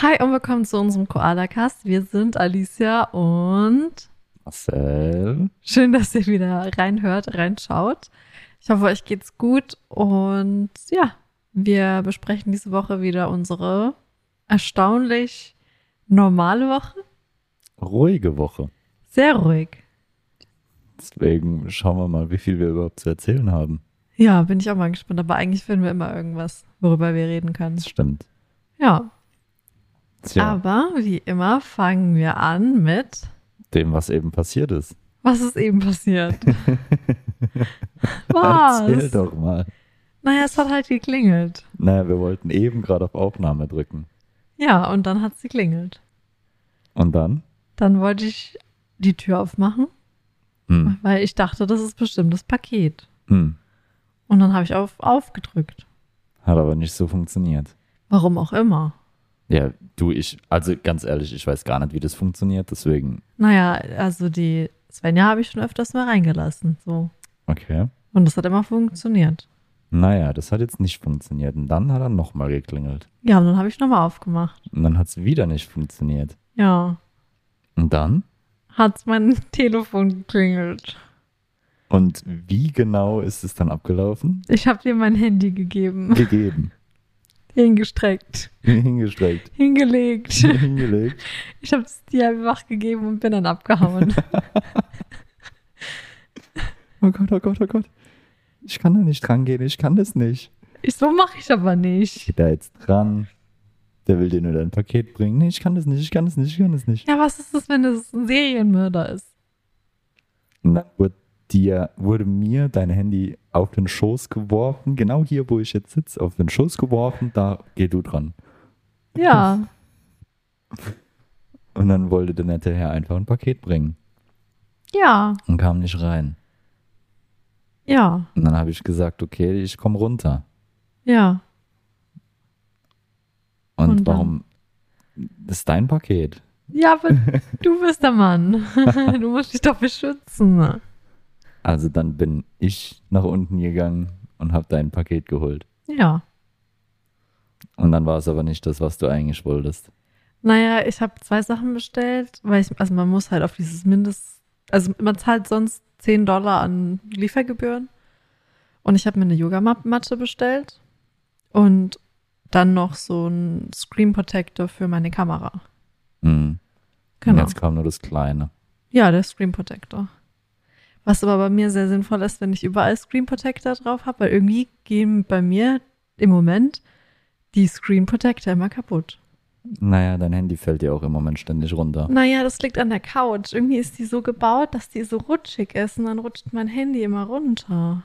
Hi und willkommen zu unserem Koala-Cast. Wir sind Alicia und Marcel. schön, dass ihr wieder reinhört, reinschaut. Ich hoffe, euch geht's gut und ja, wir besprechen diese Woche wieder unsere erstaunlich normale Woche. Ruhige Woche. Sehr ruhig. Deswegen schauen wir mal, wie viel wir überhaupt zu erzählen haben. Ja, bin ich auch mal gespannt. Aber eigentlich finden wir immer irgendwas, worüber wir reden können. Das stimmt. Ja, Tja, aber wie immer fangen wir an mit, dem, was eben passiert ist. was ist eben passiert? was? Erzähl doch mal. Naja, es hat halt geklingelt. Naja, wir wollten eben gerade auf Aufnahme drücken. Ja, und dann hat es geklingelt. Und dann? Dann wollte ich die Tür aufmachen, Hm. weil ich dachte, das ist bestimmt das Paket. Hm. Und dann habe ich auf aufgedrückt. Hat aber nicht so funktioniert. Warum auch immer. Ja, du, ich, also ganz ehrlich, ich weiß gar nicht, wie das funktioniert, deswegen, Naja, also die Svenja habe ich schon öfters mal reingelassen. So. okay. Und das hat immer funktioniert. Naja, das hat jetzt nicht funktioniert. Und dann hat er nochmal geklingelt. Ja, und dann habe ich nochmal aufgemacht. Und dann hat es wieder nicht funktioniert. Ja, Und dann? hat mein Telefon geklingelt. Und wie genau ist es dann abgelaufen? Ich habe dir mein Handy gegeben. Gegeben. Hingestreckt. Hingestreckt. Hingelegt. Hingelegt. Ich habe es dir einfach gegeben und bin dann abgehauen. Oh Gott, oh Gott, oh Gott. Ich kann da nicht dran gehen, ich kann das nicht. Ich so mache ich aber nicht. Geht da jetzt dran. Der will dir nur dein Paket bringen. Nee, ich kann das nicht, ich kann das nicht, ich kann das nicht. Ja, was ist das, wenn es ein Serienmörder ist? Dann wurde, dir, wurde mir dein Handy auf den Schoß geworfen. Genau hier, wo ich jetzt sitze, auf den Schoß geworfen. Da geh du dran. Ja, Und dann wollte der nette Herr einfach ein Paket bringen. ja, Und kam nicht rein. ja, Und dann habe ich gesagt, okay, ich komme runter. ja. Und, Und warum? Das ist dein Paket. Ja, aber du bist der Mann. Du musst dich doch beschützen. Also dann bin ich nach unten gegangen und habe dein Paket geholt. Ja. Und dann war es aber nicht das, was du eigentlich wolltest. Naja, ich habe zwei Sachen bestellt, weil ich, also man muss halt auf dieses Mindest, also man zahlt sonst 10 Dollar an Liefergebühren. Und ich habe mir eine Yogamatte bestellt und dann noch so ein Screen Protector für meine Kamera. Mhm. Genau. Und jetzt kam nur das Kleine. Ja, der Screen Protector. Was aber bei mir sehr sinnvoll ist, wenn ich überall Screen Protector drauf habe, weil irgendwie gehen bei mir im Moment die Screen Protector immer kaputt. Naja, dein Handy fällt dir auch im Moment ständig runter. Naja, das liegt an der Couch. Irgendwie ist die so gebaut, dass die so rutschig ist und dann rutscht mein Handy immer runter.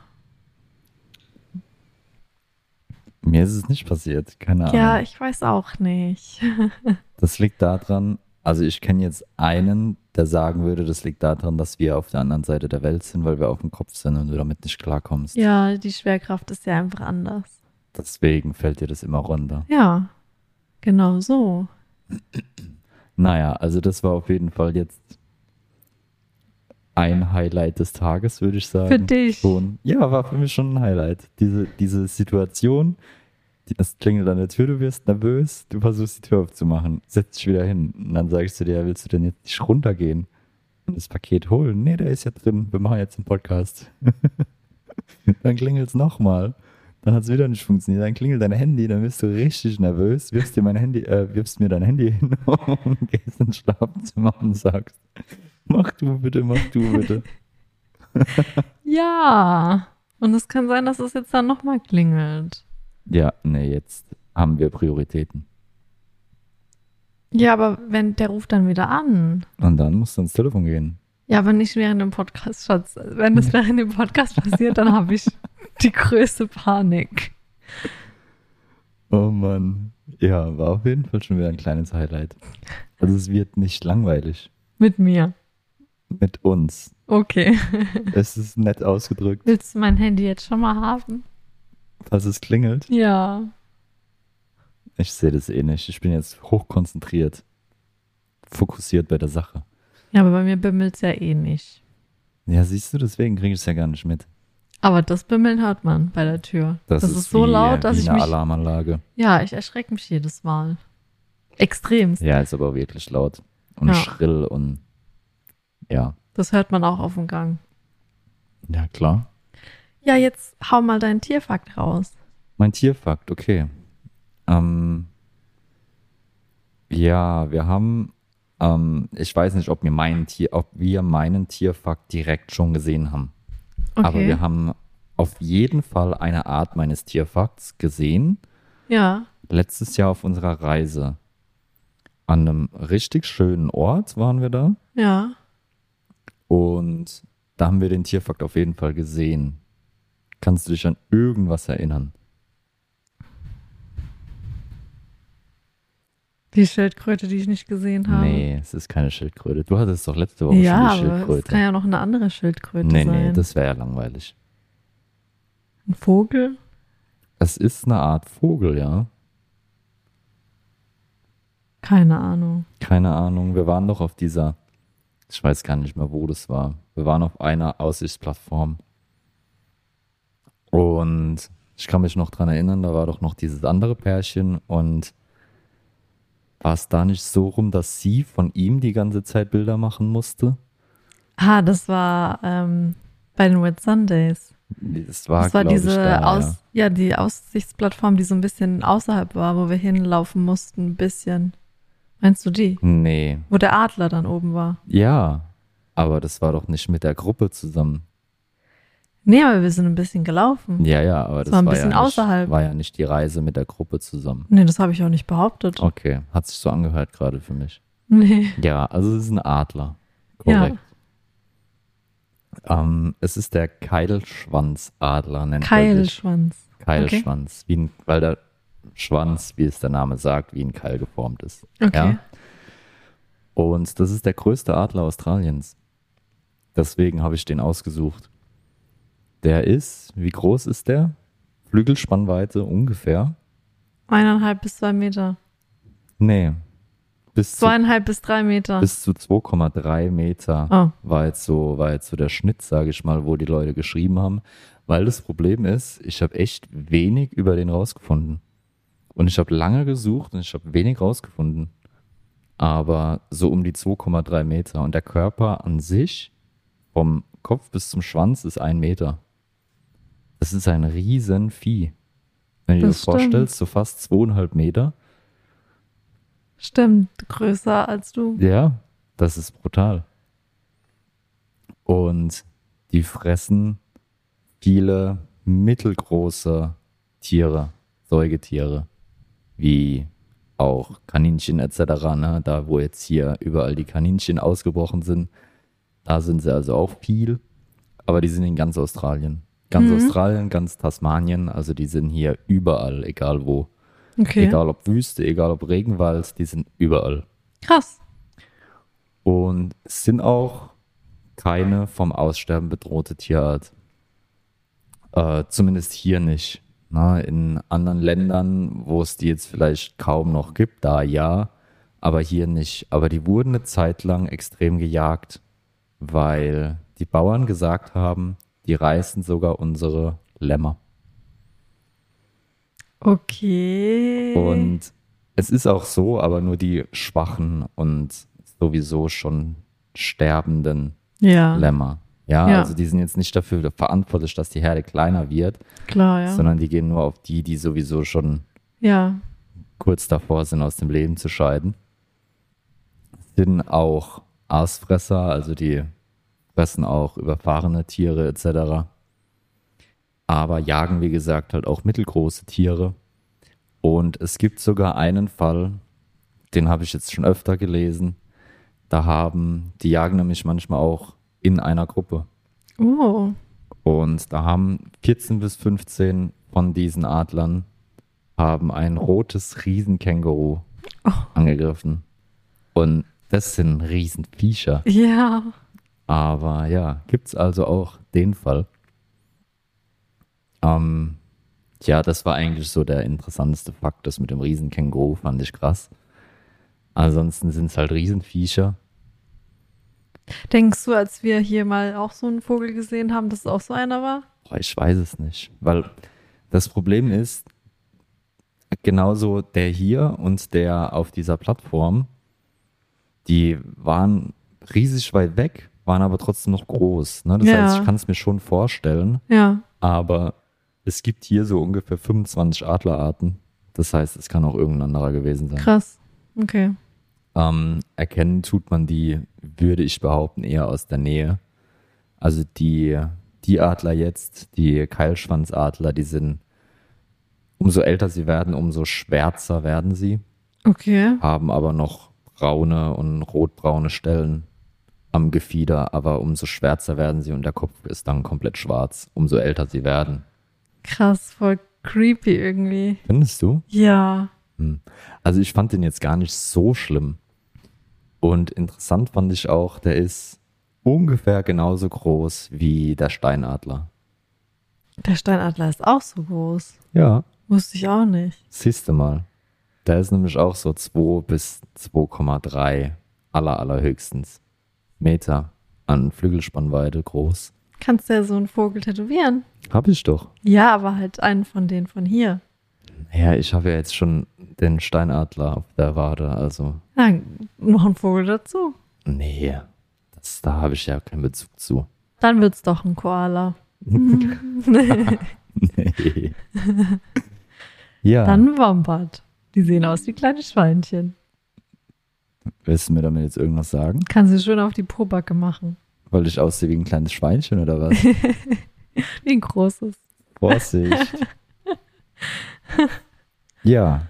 Mir ist es nicht passiert, keine Ahnung. Ja, ich weiß auch nicht. Das liegt daran, also ich kenne jetzt einen, der sagen würde, das liegt daran, dass wir auf der anderen Seite der Welt sind, weil wir auf dem Kopf sind und du damit nicht klarkommst. Ja, die Schwerkraft ist ja einfach anders. Deswegen fällt dir das immer runter. Ja, genau so. Naja, also das war auf jeden Fall jetzt ein Highlight des Tages, würde ich sagen. Für dich. Schon. Ja, war für mich schon ein Highlight. Diese, diese Situation, das klingelt an der Tür, du wirst nervös, du versuchst die Tür aufzumachen, setzt dich wieder hin und dann sagst du dir, willst du denn jetzt nicht runtergehen und das Paket holen? Nee, der ist ja drin, wir machen jetzt einen Podcast. dann klingelt es nochmal. Dann hat es wieder nicht funktioniert. Dann klingelt dein Handy, dann wirst du richtig nervös, wirfst dir mein Handy, äh, wirfst mir dein Handy hin und gehst ins Schlafzimmer und sagst, mach du bitte, mach du bitte. Ja. Und es kann sein, dass es jetzt dann nochmal klingelt. Ja, nee, jetzt haben wir Prioritäten. Ja, aber wenn der ruft dann wieder an. Und dann musst du ans Telefon gehen. Ja, aber nicht während dem Podcast, Schatz. Wenn das während dem Podcast passiert, dann habe ich die größte Panik. Oh Mann. Ja, war auf jeden Fall schon wieder ein kleines Highlight. Also es wird nicht langweilig. Mit mir. Mit uns. Okay. Es ist nett ausgedrückt, Willst du mein Handy jetzt schon mal haben? Falls es klingelt. Ja. Ich sehe das eh nicht. Ich bin jetzt hochkonzentriert. Fokussiert bei der Sache. Ja, aber bei mir bimmelt es ja eh nicht. Ja, siehst du, deswegen kriege ich es ja gar nicht mit. Aber das Bimmeln hört man bei der Tür. Das, ist, so wie, laut, dass wie ich eine mich. Alarmanlage. Ja, ich erschrecke mich jedes Mal. Extremst. Ja, ist aber wirklich laut und Ja. schrill und ja. Das hört man auch auf dem Gang. Ja, klar. Ja, jetzt hau mal deinen Tierfakt raus. Mein Tierfakt, okay. Ähm, ja, wir haben, ähm, ich weiß nicht, ob wir meinen Tier, ob wir meinen Tierfakt direkt schon gesehen haben. Okay. Aber wir haben auf jeden Fall eine Art meines Tierfakts gesehen. ja. Letztes Jahr auf unserer Reise. An einem richtig schönen Ort waren wir da. Ja. Und da haben wir den Tierfakt auf jeden Fall gesehen. Kannst du dich an irgendwas erinnern? Die Schildkröte, die ich nicht gesehen habe. Nee, es ist keine Schildkröte. Du hattest doch letzte Woche Ja, schon die aber es Schildkröte. kann ja noch eine andere Schildkröte nee, sein. nee, das wäre ja langweilig. Ein Vogel? Es ist eine Art Vogel, ja. Keine Ahnung. Keine Ahnung. Wir waren doch auf dieser, ich weiß gar nicht mehr, wo das war. Wir waren auf einer Aussichtsplattform. Und ich kann mich noch dran erinnern, da war doch noch dieses andere Pärchen und war es da nicht so rum, dass sie von ihm die ganze Zeit Bilder machen musste? Ah, das war ähm, bei den Wet Sundays. Das war, das war diese da, Aus ja. die Aussichtsplattform, die so ein bisschen außerhalb war, wo wir hinlaufen mussten, ein bisschen. Meinst du die? ja. Nee, Wo der Adler dann oben war. ja, aber das war doch nicht mit der Gruppe zusammen. Nee, aber wir sind ein bisschen gelaufen. Ja, ja, aber das, war ein war, bisschen ja nicht, außerhalb. war ja nicht die Reise mit der Gruppe zusammen. Nee, das habe ich auch nicht behauptet. Okay, hat sich so angehört gerade für mich. Nee. Ja, also es ist ein Adler. Ja. Korrekt. Ähm, es ist der Keilschwanzadler, nennt er sich. Keilschwanz. Keilschwanz, wie ein, weil der Schwanz, wie es der Name sagt, wie ein Keil geformt ist. Okay. Ja? Und das ist der größte Adler Australiens. Deswegen habe ich den ausgesucht. Der ist, wie groß ist der? Flügelspannweite ungefähr? Eineinhalb bis zwei Meter. Nee. Bis zu, Zweieinhalb bis drei Meter. bis zu 2,3 Meter oh. war jetzt so, war jetzt so der Schnitt, sage ich mal, wo die Leute geschrieben haben. Weil das Problem ist, ich habe echt wenig über den rausgefunden. Und ich habe lange gesucht und ich habe wenig rausgefunden. Aber so um die 2,3 Meter. Und der Körper an sich, vom Kopf bis zum Schwanz, ist ein Meter. Das ist ein riesen Vieh. Wenn du dir Das das vorstellst, so fast zweieinhalb Meter. Stimmt, größer als du. Ja, das ist brutal. Und die fressen viele mittelgroße Tiere, Säugetiere, wie auch Kaninchen etc. Ne? Da, wo jetzt hier überall die Kaninchen ausgebrochen sind, da sind sie also auch viel. Aber die sind in ganz Australien. Ganz Mhm. Australien, ganz Tasmanien, also die sind hier überall, egal wo. Okay. Egal ob Wüste, egal ob Regenwald, die sind überall. Krass. Und es sind auch keine vom Aussterben bedrohte Tierart. Äh, zumindest hier nicht. Na, in anderen Ländern, wo es die jetzt vielleicht kaum noch gibt, da ja, aber hier nicht. Aber die wurden eine Zeit lang extrem gejagt, weil die Bauern gesagt haben, die reißen sogar unsere Lämmer. Okay. Und es ist auch so, aber nur die schwachen und sowieso schon sterbenden ja, Lämmer. Ja, Ja. also die sind jetzt nicht dafür verantwortlich, dass die Herde kleiner wird, klar, ja. sondern die gehen nur auf die, die sowieso schon ja. kurz davor sind, aus dem Leben zu scheiden. Sind auch Aasfresser, also die fressen auch überfahrene Tiere etc. Aber jagen, wie gesagt, halt auch mittelgroße Tiere. Und es gibt sogar einen Fall, den habe ich jetzt schon öfter gelesen. Da haben, die jagen nämlich manchmal auch in einer Gruppe. Oh. Und da haben 14 bis 15 von diesen Adlern haben ein rotes Riesenkänguru Oh. angegriffen. Und das sind Riesenviecher. Ja. Aber ja, gibt's also auch den Fall. Ähm, ja, das war eigentlich so der interessanteste Fakt. Das mit dem Riesenkänguru fand ich krass. Ansonsten sind es halt Riesenviecher. Denkst du, als wir hier mal auch so einen Vogel gesehen haben, dass es auch so einer war? Boah, ich weiß es nicht. Weil das Problem ist, genauso der hier und der auf dieser Plattform, die waren riesig weit weg, waren aber trotzdem noch groß. Ne? Das Ja. heißt, ich kann es mir schon vorstellen, Ja. aber es gibt hier so ungefähr 25 Adlerarten. Das heißt, es kann auch irgendein anderer gewesen sein. Krass. Okay. Ähm, erkennen tut man die, würde ich behaupten, eher aus der Nähe. Also die, die Adler jetzt, die Keilschwanzadler, die sind, umso älter sie werden, umso schwärzer werden sie, Okay. haben aber noch braune und rotbraune Stellen am Gefieder, aber umso schwärzer werden sie und der Kopf ist dann komplett schwarz, umso älter sie werden. Krass, voll creepy irgendwie. Findest du? Ja. Also ich fand den jetzt gar nicht so schlimm. Und interessant fand ich auch, der ist ungefähr genauso groß wie der Steinadler. Der Steinadler ist auch so groß. Ja. Wusste ich auch nicht. Siehst du mal. Der ist nämlich auch so 2 bis 2,3 aller allerhöchstens Meter an Flügelspannweite groß. Kannst du ja so einen Vogel tätowieren? Hab ich doch. Ja, aber halt einen von denen von hier. Ja, ich habe ja jetzt schon den Steinadler auf der Wade, also Ja, noch ein Vogel dazu. nee, das, da habe ich ja keinen Bezug zu. Dann wird's doch ein Koala. Nee. ja. Dann ein Wombat. Die sehen aus wie kleine Schweinchen. Willst du mir damit jetzt irgendwas sagen? Kannst du schön auf die Pobacke machen. Weil ich aussehe wie ein kleines Schweinchen oder was? Wie ein großes. Vorsicht. ja,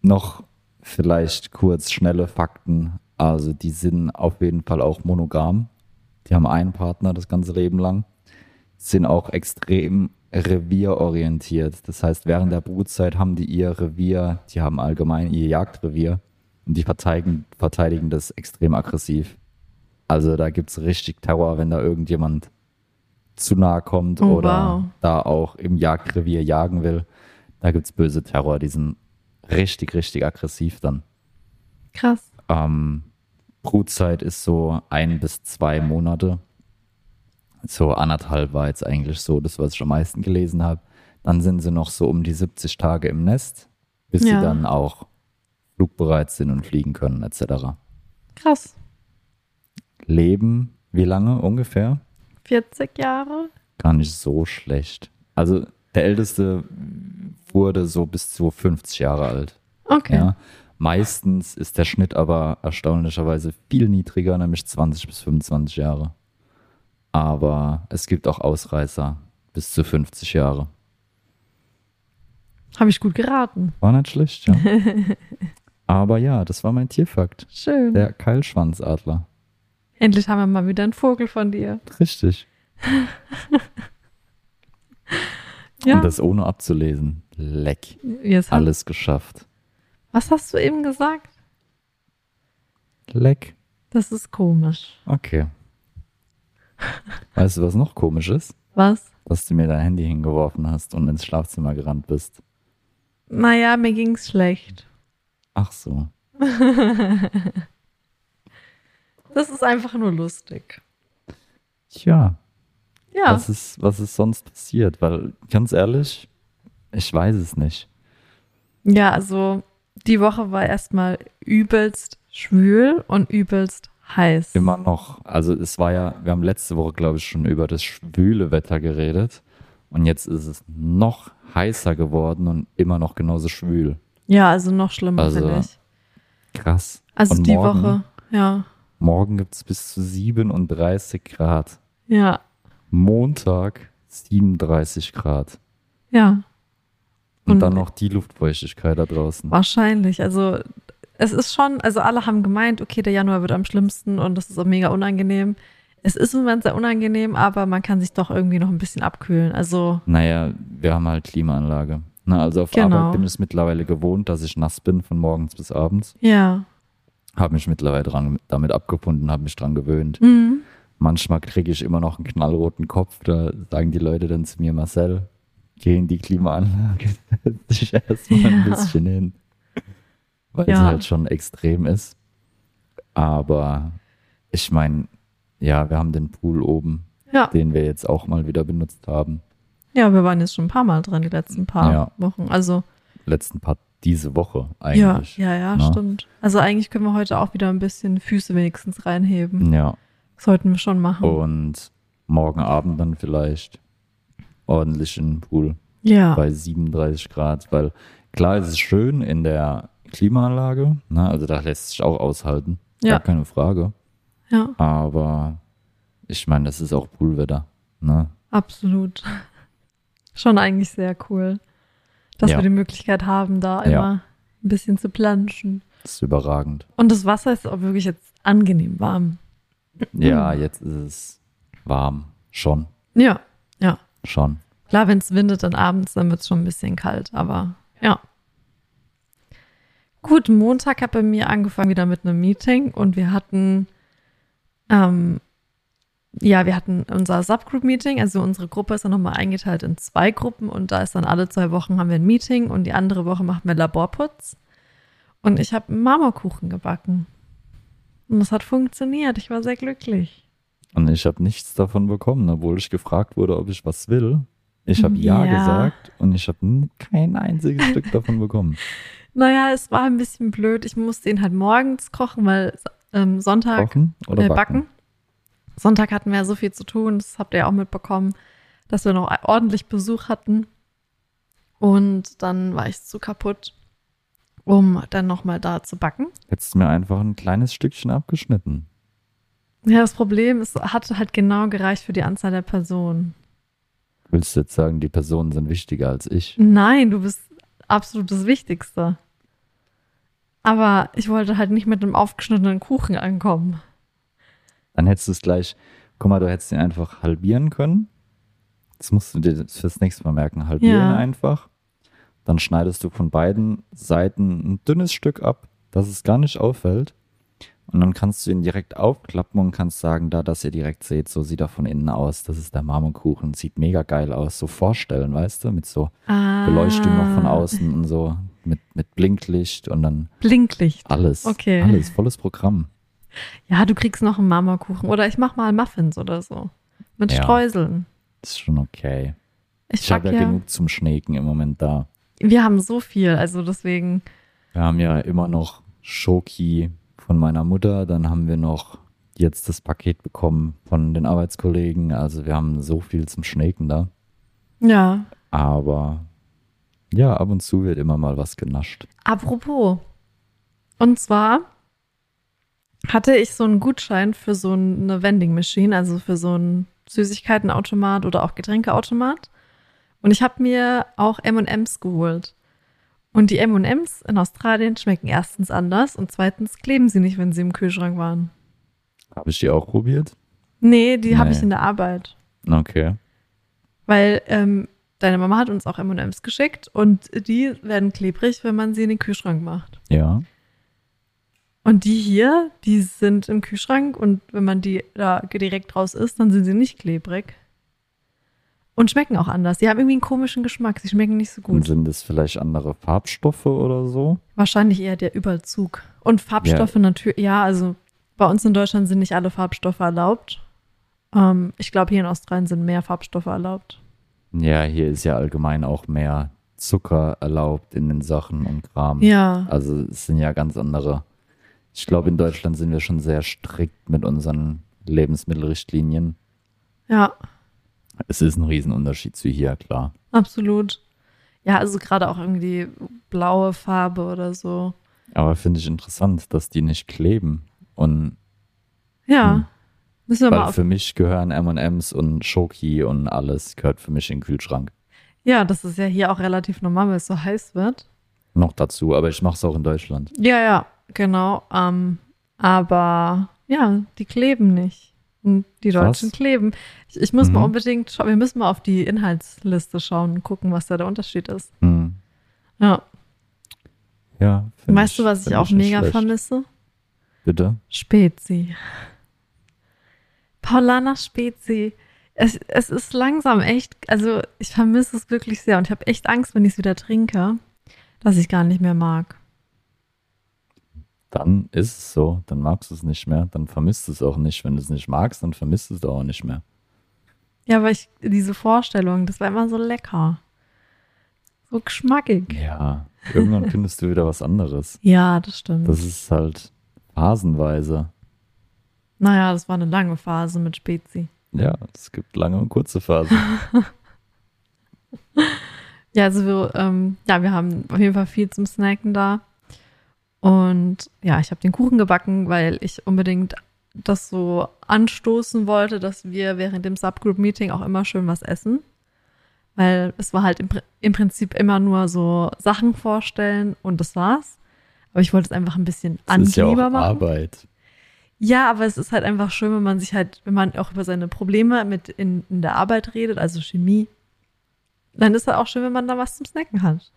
noch vielleicht kurz schnelle Fakten. Also die sind auf jeden Fall auch monogam. Die haben einen Partner das ganze Leben lang. Sind auch extrem revierorientiert. Das heißt, während der Brutzeit haben die ihr Revier, die haben allgemein ihr Jagdrevier und die verteidigen, verteidigen das extrem aggressiv. Also da gibt es richtig Terror, wenn da irgendjemand zu nahe kommt Oh, oder wow. da auch im Jagdrevier jagen will. Da gibt es böse Terror, die sind richtig, richtig aggressiv dann. Krass. Ähm, Brutzeit ist so ein bis zwei Monate. So anderthalb war jetzt eigentlich so das, was ich am meisten gelesen habe. Dann sind sie noch so um die 70 Tage im Nest, bis Ja. sie dann auch flugbereit sind und fliegen können, etc. Krass. Leben, wie lange ungefähr? 40 Jahre? Gar nicht so schlecht. Also der Älteste wurde so bis zu 50 Jahre alt. Okay. Ja. Meistens ist der Schnitt aber erstaunlicherweise viel niedriger, nämlich 20 bis 25 Jahre. Aber es gibt auch Ausreißer bis zu 50 Jahre. Habe ich gut geraten. War nicht schlecht, ja. aber ja, das war mein Tierfakt. Schön. Der Keilschwanzadler. Endlich haben wir mal wieder einen Vogel von dir. Richtig. Ja. Und das ohne abzulesen. Leck. Jetzt Alles geschafft. was hast du eben gesagt? Leck. Das ist komisch. Okay. Weißt du, was noch komisch ist? Was? Dass du mir dein Handy hingeworfen hast und ins Schlafzimmer gerannt bist. Naja, mir ging's schlecht. Ach so. Das ist einfach nur lustig. Tja, Ja. was, ist, was ist sonst passiert? Weil, ganz ehrlich, ich weiß es nicht. Ja, also die Woche war erstmal übelst schwül und übelst heiß. Immer noch, also es war ja, wir haben letzte Woche, glaube ich, schon über das schwüle Wetter geredet. Und jetzt ist es noch heißer geworden und immer noch genauso schwül. Ja, also noch schlimmer, Also, finde ich. Krass. Also und die morgen, Woche, ja. Morgen gibt es bis zu 37 Grad. Ja, Montag 37 Grad. ja. Und, Und- dann noch die Luftfeuchtigkeit da draußen. Wahrscheinlich. Also es ist schon, also alle haben gemeint, okay, der Januar wird am schlimmsten und das ist auch mega unangenehm. Es ist im Moment sehr unangenehm, aber man kann sich doch irgendwie noch ein bisschen abkühlen. Also Naja, wir haben halt Klimaanlage. Na, also auf Genau. Arbeit bin ich es mittlerweile gewohnt, dass ich nass bin von morgens bis abends. ja. Habe mich mittlerweile dran, damit abgefunden, habe mich dran gewöhnt. Mhm. Manchmal kriege ich immer noch einen knallroten Kopf. Da sagen die Leute dann zu mir, Marcel, geh in die Klimaanlage, setz dich erstmal ein Ja. bisschen hin. Weil es Ja. halt schon extrem ist. Aber ich meine, ja, wir haben den Pool oben, Ja. den wir jetzt auch mal wieder benutzt haben. Ja, wir waren jetzt schon ein paar Mal drin, die letzten paar Ja. Wochen. Also, Letzten paar diese Woche Ja, eigentlich. ja, ja, Na? stimmt. Also eigentlich können wir heute auch wieder ein bisschen Füße wenigstens reinheben. Ja. Sollten wir schon machen. Und morgen Abend dann vielleicht ordentlich in den Pool ja. bei 37 Grad, weil klar ist es schön in der Klimaanlage, ne? also da lässt sich auch aushalten, Ja. gar keine Frage. Ja, Aber ich meine, das ist auch Poolwetter. Ne? absolut. Schon eigentlich sehr cool, dass Ja. wir die Möglichkeit haben, da Ja. immer ein bisschen zu planschen. Das ist überragend. Und das Wasser ist auch wirklich jetzt angenehm warm. Ja, jetzt ist es warm. Schon, Ja, ja. schon. Klar, wenn es windet dann abends, dann wird es schon ein bisschen kalt, aber ja. Gut, Montag hat bei mir angefangen wieder mit einem Meeting und wir hatten, ähm, ja, wir hatten unser Subgroup-Meeting, also unsere Gruppe ist dann nochmal eingeteilt in zwei Gruppen und da ist dann alle zwei Wochen haben wir ein Meeting und die andere Woche machen wir Laborputz. Und ich habe Marmorkuchen gebacken. Und das hat funktioniert. Ich war sehr glücklich. Und ich habe nichts davon bekommen, obwohl ich gefragt wurde, ob ich was will. Ich habe ja. Ja. gesagt und ich habe kein einziges Stück davon bekommen. Naja, es war ein bisschen blöd. Ich musste ihn halt morgens kochen, weil ähm, Sonntag Kochen oder äh, backen? Sonntag hatten wir ja so viel zu tun, das habt ihr ja auch mitbekommen, dass wir noch ordentlich Besuch hatten. Und dann war ich zu kaputt, um dann nochmal da zu backen. Hättest du mir einfach ein kleines Stückchen abgeschnitten. Ja, das Problem ist, es hat halt genau gereicht für die Anzahl der Personen. Willst du jetzt sagen, die Personen sind wichtiger als ich? Nein, du bist absolut das Wichtigste. Aber ich wollte halt nicht mit einem aufgeschnittenen Kuchen ankommen. Dann hättest du es gleich, guck mal, du hättest ihn einfach halbieren können. Das musst du dir fürs nächste Mal merken. Halbieren Ja. einfach. Dann schneidest du von beiden Seiten ein dünnes Stück ab, dass es gar nicht auffällt. Und dann kannst du ihn direkt aufklappen und kannst sagen, da, dass ihr direkt seht, so sieht er von innen aus. Das ist der Marmorkuchen. Sieht mega geil aus. So vorstellen, weißt du, mit so Ah, Beleuchtung noch von außen und so, mit, mit Blinklicht und dann Blinklicht. alles. Okay. Alles, volles Programm. Ja, du kriegst noch einen Marmorkuchen. Oder ich mach mal Muffins oder so. Mit Ja. Streuseln. Ist schon okay. Ich, Ich habe ja ja, genug zum Schneeken im Moment da. wir haben so viel, also deswegen. Wir haben ja immer noch Schoki von meiner Mutter, dann haben wir noch jetzt das Paket bekommen von den Arbeitskollegen. Also wir haben so viel zum Schneeken da. Ja. Aber ja, ab und zu wird immer mal was genascht. Apropos. Und zwar hatte ich so einen Gutschein für so eine Vending Machine, also für so einen Süßigkeitenautomat oder auch Getränkeautomat. Und ich habe mir auch M&M's geholt. Und die M&M's in Australien schmecken erstens anders und zweitens kleben sie nicht, wenn sie im Kühlschrank waren. Habe ich die auch probiert? Nee, die habe Nee. ich in der Arbeit. Okay. Weil ähm, deine Mama hat uns auch M&M's geschickt und die werden klebrig, wenn man sie in den Kühlschrank macht. Ja. Und die hier, die sind im Kühlschrank und wenn man die da direkt raus isst, dann sind sie nicht klebrig. Und schmecken auch anders. Die haben irgendwie einen komischen Geschmack. Sie schmecken nicht so Und gut. sind es vielleicht andere Farbstoffe oder so? Wahrscheinlich eher der Überzug. Und Farbstoffe natürlich, ja, also bei uns in Deutschland sind nicht alle Farbstoffe erlaubt. Ähm, ich glaube, hier in Australien sind mehr Farbstoffe erlaubt. Ja, hier ist ja allgemein auch mehr Zucker erlaubt in den Sachen und Kram. Ja. Also es sind ja ganz andere. Ich glaube, in Deutschland sind wir schon sehr strikt mit unseren Lebensmittelrichtlinien. Ja, Es ist ein Riesenunterschied zu hier, klar. absolut. Ja, also gerade auch irgendwie blaue Farbe oder so. Aber finde ich interessant, dass die nicht kleben. Und Ja. Hm. Müssen wir mal weil auf für mich gehören M&M's und Schoki und alles gehört für mich in den Kühlschrank. Ja, das ist ja hier auch relativ normal, weil es so heiß wird. Noch dazu, aber ich mache es auch in Deutschland. Ja, ja, genau. Ähm, aber ja, die kleben nicht. Und die. Deutschen kleben. Ich, ich muss mal Mhm. unbedingt schauen, wir müssen mal auf die Inhaltsliste schauen und gucken, was da der Unterschied ist. Hm. Ja. Ja. weißt du, was ich auch nicht mega schlecht. vermisse? Bitte? Spezi. Paulana Spezi. Es, es ist langsam echt, also ich vermisse es wirklich sehr und ich habe echt Angst, wenn ich es wieder trinke, dass ich gar nicht mehr mag. Dann ist es so, dann magst du es nicht mehr, dann vermisst du es auch nicht. Wenn du es nicht magst, dann vermisst du es auch nicht mehr. Ja, aber ich, diese Vorstellung, das war immer so lecker. So geschmackig. Ja, irgendwann findest du wieder was anderes. Ja, das stimmt. Das ist halt phasenweise. naja, das war eine lange Phase mit Spezi. Ja, es gibt lange und kurze Phasen. Ja, also wir, ähm, ja, wir haben auf jeden Fall viel zum Snacken da. Und ja, ich habe den Kuchen gebacken, weil ich unbedingt das so anstoßen wollte, dass wir während dem Subgroup-Meeting auch immer schön was essen. Weil es war halt im, im Prinzip immer nur so Sachen vorstellen und das war's. Aber ich wollte es einfach ein bisschen ist ja machen. Arbeit. Ja, aber es ist halt einfach schön, wenn man sich halt, wenn man auch über seine Probleme mit in, in der Arbeit redet, also Chemie, dann ist halt auch schön, wenn man da was zum Snacken hat.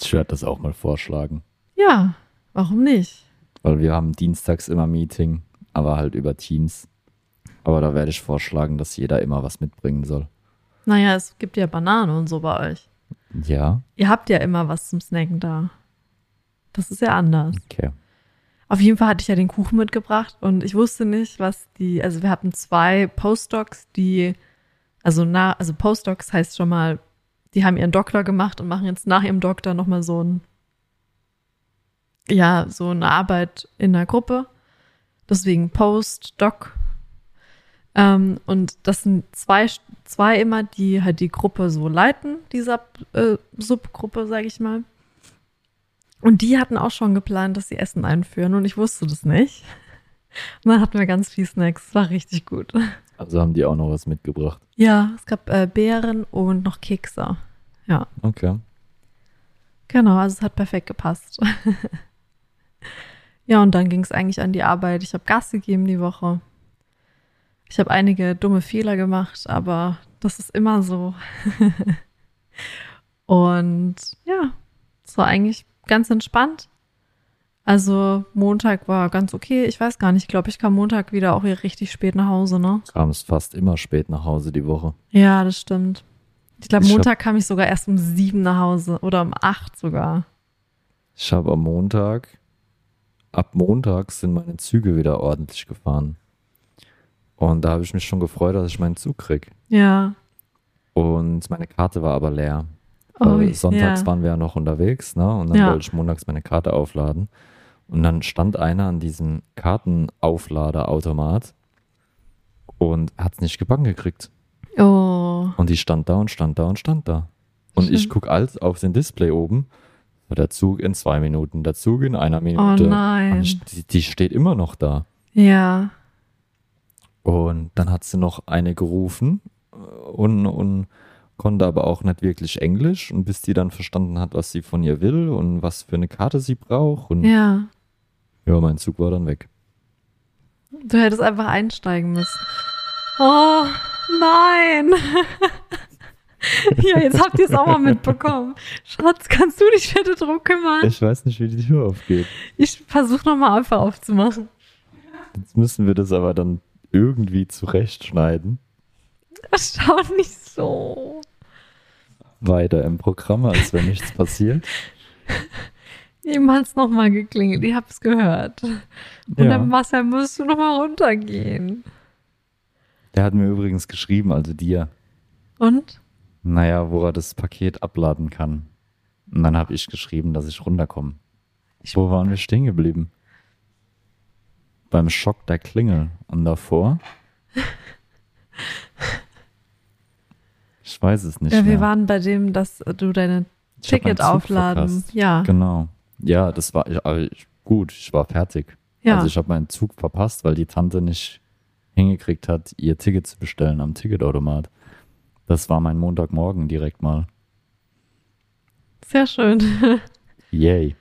Ich werde das auch mal vorschlagen. Ja, warum nicht? Weil wir haben dienstags immer Meeting, aber halt über Teams. Aber da werde ich vorschlagen, dass jeder immer was mitbringen soll. Naja, es gibt ja Bananen und so bei euch. Ja, Ihr habt ja immer was zum Snacken da. Das ist ja anders. okay. Auf jeden Fall hatte ich ja den Kuchen mitgebracht und ich wusste nicht, was die, also wir hatten zwei Postdocs, die, also na, also Postdocs heißt schon mal, die haben ihren Doktor gemacht und machen jetzt nach ihrem Doktor nochmal so ein, ja, so eine Arbeit in der Gruppe. Deswegen Postdoc. Ähm, und das sind zwei, zwei immer, die halt die Gruppe so leiten, dieser äh, Subgruppe, sage ich mal. Und die hatten auch schon geplant, dass sie Essen einführen und ich wusste das nicht. Und dann hatten wir ganz viel Snacks. War richtig gut. Also haben die auch noch was mitgebracht. Ja, es gab äh, Beeren und noch Kekse. Ja, Okay. genau. Also es hat perfekt gepasst. ja, und dann ging es eigentlich an die Arbeit. Ich habe Gas gegeben die Woche. Ich habe einige dumme Fehler gemacht, aber das ist immer so. und ja, es war eigentlich ganz entspannt. Also Montag war ganz okay. Ich weiß gar nicht, ich glaube, ich kam Montag wieder auch hier richtig spät nach Hause, ne? Kam es fast immer spät nach Hause die Woche. Ja, das stimmt. Ich glaube, hab- Montag kam ich sogar erst um sieben nach Hause oder um acht sogar. Ich habe am Montag, ab Montag sind meine Züge wieder ordentlich gefahren. Und da habe ich mich schon gefreut, dass ich meinen Zug krieg. Ja. Und meine Karte war aber leer. Oh, sonntags ja. waren wir ja noch unterwegs, ne? Und dann Ja. wollte ich montags meine Karte aufladen. Und dann stand einer an diesem Kartenaufladerautomat und hat es nicht gebacken gekriegt. Oh. Und die stand da und stand da und stand da. Und ich Schön. gucke alles auf den Display oben. Der Zug in zwei Minuten, der Zug in einer Oh Minute. nein. Und ich, die, die steht immer noch da. Ja. Und dann hat sie noch eine gerufen und, und konnte aber auch nicht wirklich Englisch. Und bis die dann verstanden hat, was sie von ihr will und was für eine Karte sie braucht. Und ja, Ja. mein Zug war dann weg. Du hättest einfach einsteigen müssen. Oh, nein. ja, jetzt habt ihr es auch mal mitbekommen. Schatz, kannst du dich bitte drum kümmern? Ich weiß nicht, wie die Tür aufgeht. Ich versuche nochmal einfach aufzumachen. Jetzt müssen wir das aber dann irgendwie zurechtschneiden. Schau nicht so. Weiter im Programm, als wenn nichts passiert. Eben hat es nochmal geklingelt. Ich hab's gehört. Und Ja. dann, Marcel, musst du nochmal runtergehen. Der hat mir übrigens geschrieben, also dir, Und? naja, wo er das Paket abladen kann. Und dann habe ich geschrieben, dass ich runterkomme. Ich- Wo waren wir stehen geblieben? Beim Schock der Klingel. Und davor? Ich weiß es nicht Ja, wir mehr. waren bei dem, dass du deine Ich Ticket aufladen. Ja. Genau. Ja, das war ich, gut. Ich war fertig. Ja. Also ich habe meinen Zug verpasst, weil die Tante nicht hingekriegt hat, ihr Ticket zu bestellen am Ticketautomat. Das war mein Montagmorgen direkt mal. Sehr schön. Yay.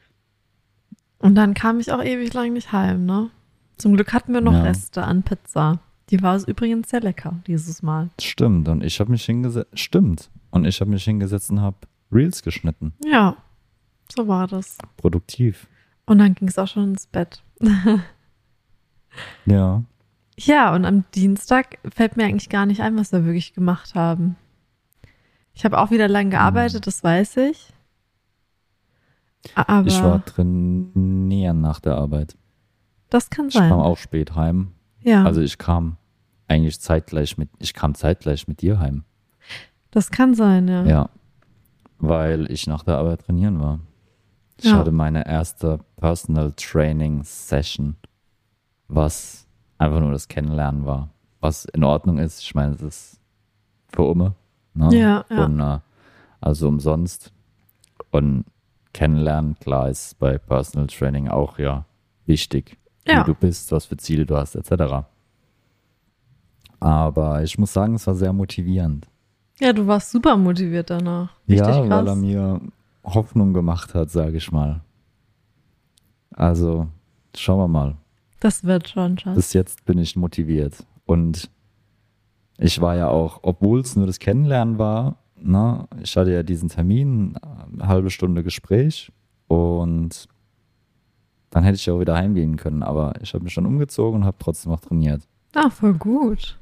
Und dann kam ich auch ewig lang nicht heim, ne? Zum Glück hatten wir noch Ja. Reste an Pizza. Die war übrigens sehr lecker dieses Mal. Stimmt. Und ich habe mich hingesetzt. Stimmt. Und ich habe mich hingesetzt und habe Reels geschnitten. Ja, so war das. Produktiv. Und dann ging es auch schon ins Bett. Ja. Ja, und am Dienstag fällt mir eigentlich gar nicht ein, was wir wirklich gemacht haben. Ich habe auch wieder lang gearbeitet, das weiß ich. Aber Ich war trainieren nach der Arbeit. das kann Ich sein. kam auch spät heim. ja, Also ich kam eigentlich zeitgleich mit, ich kam zeitgleich mit dir heim. das kann sein, ja. Ja. weil ich nach der Arbeit trainieren war. Ich Ja. hatte meine erste Personal Training Session, was einfach nur das Kennenlernen war. Was in Ordnung ist. Ich meine, es ist für Umme. Ne? Ja, ja. Und, äh, also umsonst. Und kennenlernen, klar, ist bei Personal Training auch ja wichtig. Ja. Wie du bist, was für Ziele du hast, etc. Aber ich muss sagen, es war sehr motivierend. Ja, du warst super motiviert danach. Richtig ja, krass. weil er mir Hoffnung gemacht hat, sage ich mal. Also, schauen wir mal. das wird schon, Schatz. Bis jetzt bin ich motiviert. Und ich war ja auch, obwohl es nur das Kennenlernen war, ne, ich hatte ja diesen Termin, eine halbe Stunde Gespräch und dann hätte ich ja auch wieder heimgehen können. Aber ich habe mich schon umgezogen und habe trotzdem noch trainiert. Ah, voll gut.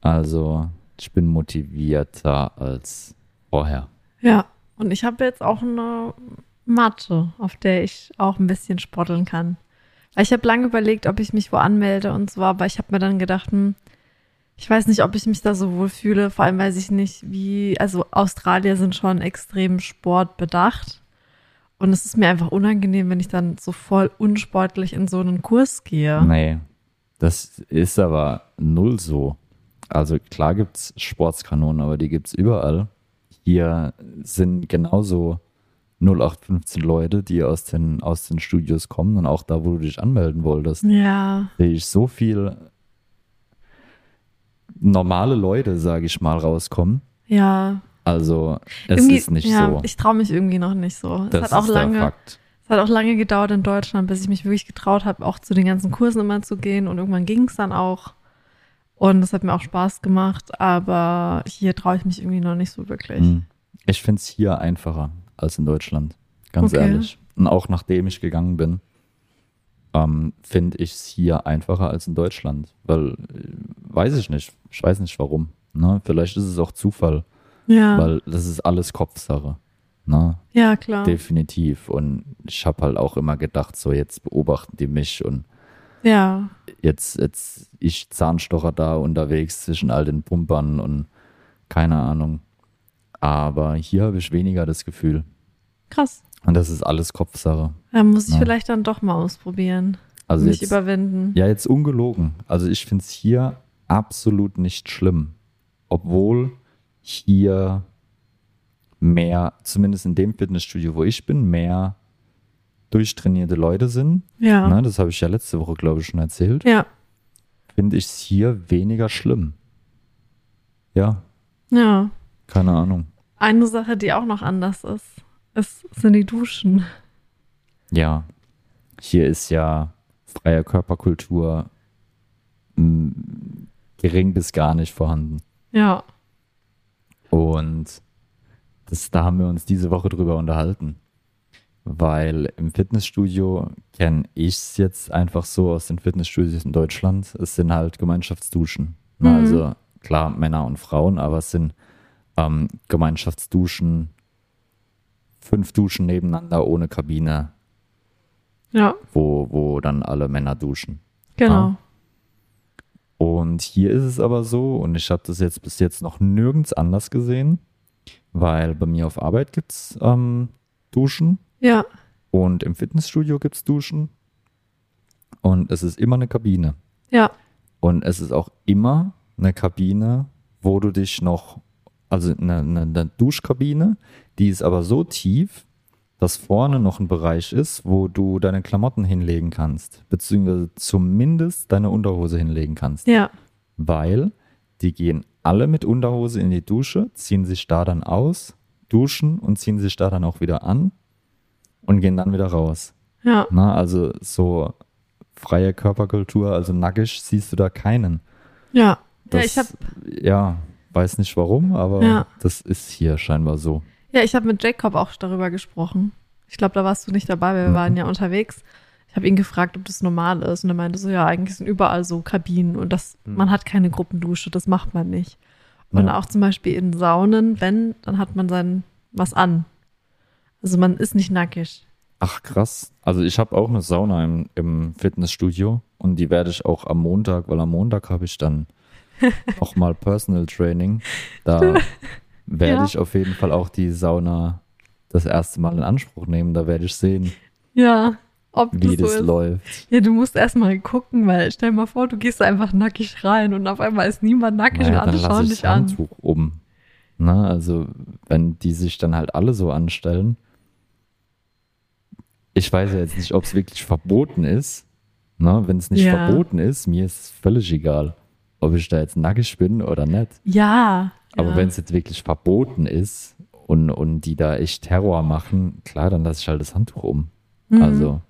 Also, ich bin motivierter als vorher. Ja, und ich habe jetzt auch eine Matte, auf der ich auch ein bisschen sporteln kann. Ich habe lange überlegt, ob ich mich wo anmelde und so, aber ich habe mir dann gedacht, hm, ich weiß nicht, ob ich mich da so wohl fühle, vor allem weiß ich nicht, wie, also Australier sind schon extrem sportbedacht. Und es ist mir einfach unangenehm, wenn ich dann so voll unsportlich in so einen Kurs gehe. Nee, das ist aber null so. Also klar gibt es Sportskanonen, aber die gibt es überall. Hier sind genauso 0815 Leute, die aus den, aus den Studios kommen und auch da, wo du dich anmelden wolltest, Ja, sehe ich so viel normale Leute, sage ich mal, rauskommen. ja. Also es Irgendwie- ist nicht ja, so. Ich traue mich irgendwie noch nicht so. das es hat auch ist lange, der Fakt. Es hat auch lange gedauert in Deutschland, bis ich mich wirklich getraut habe, auch zu den ganzen Kursen immer zu gehen. Und irgendwann ging es dann auch. Und es hat mir auch Spaß gemacht, aber hier traue ich mich irgendwie noch nicht so wirklich. Hm. Ich finde es hier einfacher als in Deutschland. Ganz Okay. ehrlich. Und auch nachdem ich gegangen bin, ähm, finde ich es hier einfacher als in Deutschland. Weil, äh, weiß ich nicht. Ich weiß nicht warum. Ne? Vielleicht ist es auch Zufall, Ja, weil das ist alles Kopfsache. Ne? ja, klar. Definitiv. Und ich habe halt auch immer gedacht, so jetzt beobachten die mich und Ja, jetzt, jetzt ich Zahnstocher da unterwegs zwischen all den Pumpern und keine Ahnung. Aber hier habe ich weniger das Gefühl. krass. Und das ist alles Kopfsache. Da muss ich Ja. vielleicht dann doch mal ausprobieren. Also mich jetzt, überwinden. ja, jetzt ungelogen. Also ich finde es hier absolut nicht schlimm. Obwohl hier mehr, zumindest in dem Fitnessstudio, wo ich bin, mehr durchtrainierte Leute sind. Ja. Ne, das habe ich ja letzte Woche, glaube ich, schon erzählt. Ja. Finde ich es hier weniger schlimm. Ja, Ja. keine Ahnung. Eine Sache, die auch noch anders ist, ist sind die Duschen. Ja, hier ist ja freie Körperkultur mh, gering bis gar nicht vorhanden. Ja. Und das, da haben wir uns diese Woche drüber unterhalten. Weil im Fitnessstudio kenne ich es jetzt einfach so aus den Fitnessstudios in Deutschland. Es sind halt Gemeinschaftsduschen. Na, Mhm. Also klar, Männer und Frauen, aber es sind ähm, Gemeinschaftsduschen, fünf Duschen nebeneinander ohne Kabine, Ja, wo, wo dann alle Männer duschen. genau. Ah. Und hier ist es aber so, und ich habe das jetzt bis jetzt noch nirgends anders gesehen, weil bei mir auf Arbeit gibt es ähm, Duschen Ja. und im Fitnessstudio gibt es Duschen. Und es ist immer eine Kabine. Ja. Und es ist auch immer eine Kabine, wo du dich noch, also eine, eine, eine Duschkabine, die ist aber so tief, dass vorne noch ein Bereich ist, wo du deine Klamotten hinlegen kannst, beziehungsweise zumindest deine Unterhose hinlegen kannst. Ja. Weil die gehen alle mit Unterhose in die Dusche, ziehen sich da dann aus, duschen und ziehen sich da dann auch wieder an und gehen dann wieder raus. Ja. Na, also so freie Körperkultur, also nackig siehst du da keinen. Ja. Ja, Das, ich habe ja, weiß nicht warum, aber Ja. das ist hier scheinbar so. ja, ich hab mit Jacob auch darüber gesprochen. Ich glaube, da warst du nicht dabei, weil wir Mhm. waren ja unterwegs. Ich habe ihn gefragt, ob das normal ist. Und er meinte so, ja, eigentlich sind überall so Kabinen und das, Mhm. man hat keine Gruppendusche, das macht man nicht. Und Ja. auch zum Beispiel in Saunen, wenn, dann hat man sein was an. Also man ist nicht nackig. Ach krass. Also ich habe auch eine Sauna im, im Fitnessstudio und die werde ich auch am Montag, weil am Montag habe ich dann auch mal Personal Training. Da werde Ja. ich auf jeden Fall auch die Sauna das erste Mal in Anspruch nehmen. Da werde ich sehen, Ja, ob wie das das so ist. läuft. Ja, du musst erstmal gucken, weil stell mal vor, du gehst einfach nackig rein und auf einmal ist niemand nackig Naja, und alle schauen ich dich das an. Handtuch um. Na, also, wenn die sich dann halt alle so anstellen, ich weiß ja jetzt nicht, ob es wirklich verboten ist. Na, wenn es nicht Ja. verboten ist, mir ist es völlig egal, ob ich da jetzt nackig bin oder nicht. Ja. Aber ja. wenn es jetzt wirklich verboten ist und, und die da echt Terror machen, klar, dann lasse ich halt das Handtuch um. Mhm. Also,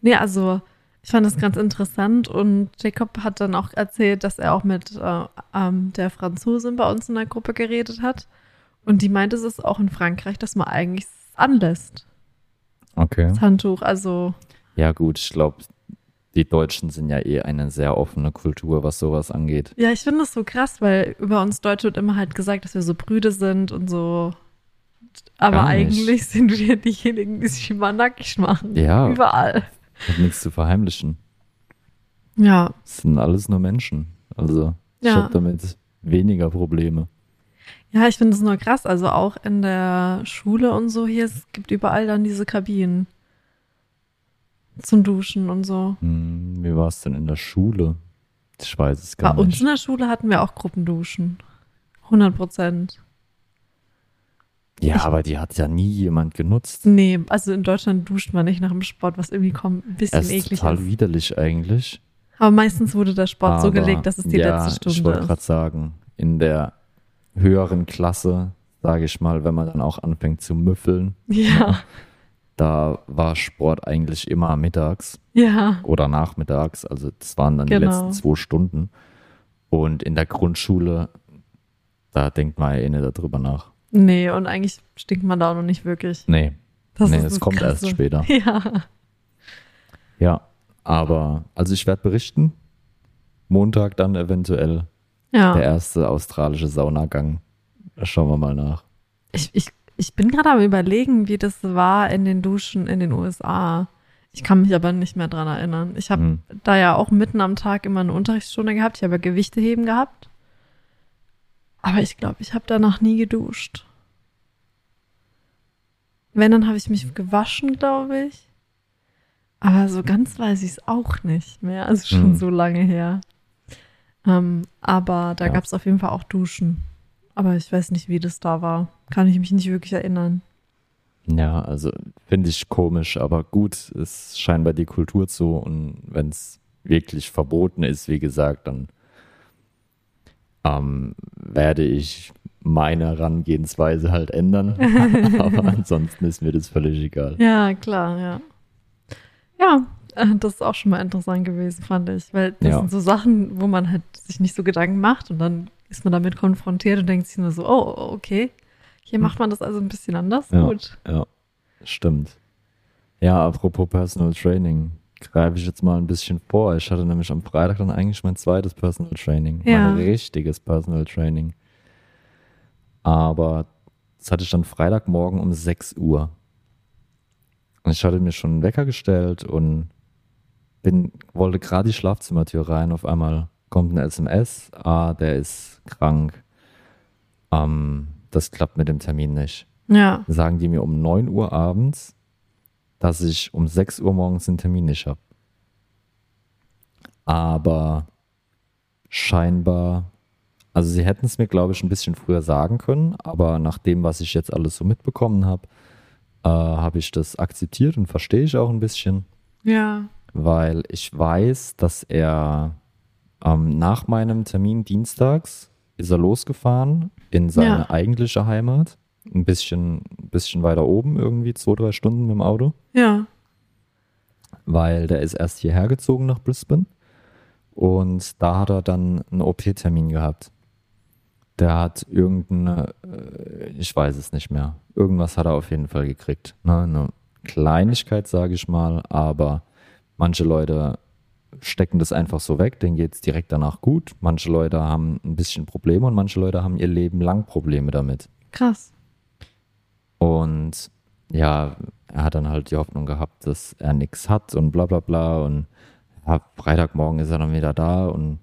Nee, also ich fand das ganz interessant und Jacob hat dann auch erzählt, dass er auch mit äh, ähm, der Franzosin bei uns in der Gruppe geredet hat. Und die meinte, es ist auch in Frankreich, dass man eigentlich es anlässt, okay. das Handtuch. Also, Ja, gut, ich glaube, die Deutschen sind ja eh eine sehr offene Kultur, was sowas angeht. ja, ich finde das so krass, weil über uns Deutsche wird immer halt gesagt, dass wir so Brüde sind und so. Aber eigentlich sind wir diejenigen, die sich immer nackig machen. Ja. Überall. Hat nichts zu verheimlichen. Ja. Es sind alles nur Menschen. Also, ich Ja. habe damit weniger Probleme. Ja, ich finde es nur krass. Also auch in der Schule und so hier, es gibt überall dann diese Kabinen zum Duschen und so. Hm, wie war es denn in der Schule? Ich weiß es Bei gar uns nicht. in der Schule hatten wir auch Gruppenduschen. 100 Prozent. Ja, ich- aber die hat ja nie jemand genutzt. Nee, also in Deutschland duscht man nicht nach dem Sport, was irgendwie kommt, ein bisschen Es ist eklig total ist. widerlich eigentlich. Aber meistens wurde der Sport so Aber, gelegt, dass es die ja, letzte Ich Stunde wollte gerade ist. sagen, in der höheren Klasse, sage ich mal, wenn man dann auch anfängt zu müffeln, Ja, da war Sport eigentlich immer mittags ja, oder nachmittags. Also das waren dann die Genau. letzten zwei Stunden. Und in der Grundschule, da denkt man ja eh nicht darüber nach. nee, und eigentlich stinkt man da auch noch nicht wirklich. Nee, Das nee, es kommt erst Krasse. später. Ja, Ja, aber also ich werde berichten. Montag dann eventuell der ja. erste australische Saunagang. Schauen wir mal nach. Ich, ich, ich bin gerade am überlegen, wie das war in den Duschen in den USA. Ich kann mich aber nicht mehr dran erinnern. Ich habe Hm. da ja auch mitten am Tag immer eine Unterrichtsstunde gehabt. Ich habe ja Gewichte heben gehabt. Aber ich glaube, ich habe danach nie geduscht. Wenn, dann habe ich mich gewaschen, glaube ich. Aber so ganz weiß ich es auch nicht mehr. Also schon Hm. so lange her. Ähm, aber da Ja. gab es auf jeden Fall auch Duschen. Aber ich weiß nicht, wie das da war. Kann ich mich nicht wirklich erinnern. Ja, also finde ich komisch, aber gut, es scheint bei die Kultur zu und wenn es wirklich verboten ist, wie gesagt, dann ähm, werde ich meine Herangehensweise halt ändern. aber ansonsten ist mir das völlig egal. Ja, klar, ja. Ja, das ist auch schon mal interessant gewesen, fand ich. Weil das Ja. sind so Sachen, wo man halt sich nicht so Gedanken macht und dann ist man damit konfrontiert und denkt sich nur so, oh, okay. Hier macht man das also ein bisschen anders. Ja. Gut. Ja, stimmt. Ja, apropos Personal Training, greife ich jetzt mal ein bisschen vor. Ich hatte nämlich am Freitag dann eigentlich mein zweites Personal Training, Ja. mein richtiges Personal Training. Aber das hatte ich dann Freitagmorgen um 6 Uhr. Und ich hatte mir schon einen Wecker gestellt und bin, wollte gerade die Schlafzimmertür rein. Auf einmal kommt eine SMS. Ah, der ist krank. Ähm, das klappt mit dem Termin nicht Ja. sagen die mir um 9 Uhr abends, dass ich um 6 Uhr morgens den Termin nicht habe. Aber scheinbar, also sie hätten es mir, glaube ich, ein bisschen früher sagen können, aber nach dem, was ich jetzt alles so mitbekommen habe, äh, habe ich das akzeptiert und verstehe ich auch ein bisschen, Ja. Weil ich weiß, dass er ähm, nach meinem Termin dienstags ist er losgefahren in seine Ja. eigentliche Heimat. Ein bisschen, ein bisschen weiter oben, irgendwie zwei, drei Stunden mit dem Auto, Ja. weil der ist erst hierher gezogen nach Brisbane und da hat er dann einen OP-Termin gehabt. Der hat irgendeine, äh, ich weiß es nicht mehr, irgendwas hat er auf jeden Fall gekriegt. Ne? Eine Kleinigkeit, sage ich mal, aber manche Leute stecken das einfach so weg, denen geht es direkt danach gut. Manche Leute haben ein bisschen Probleme und manche Leute haben ihr Leben lang Probleme damit. Krass. Und ja, er hat dann halt die Hoffnung gehabt, dass er nichts hat und bla bla bla. Und ja, Freitagmorgen ist er dann wieder da und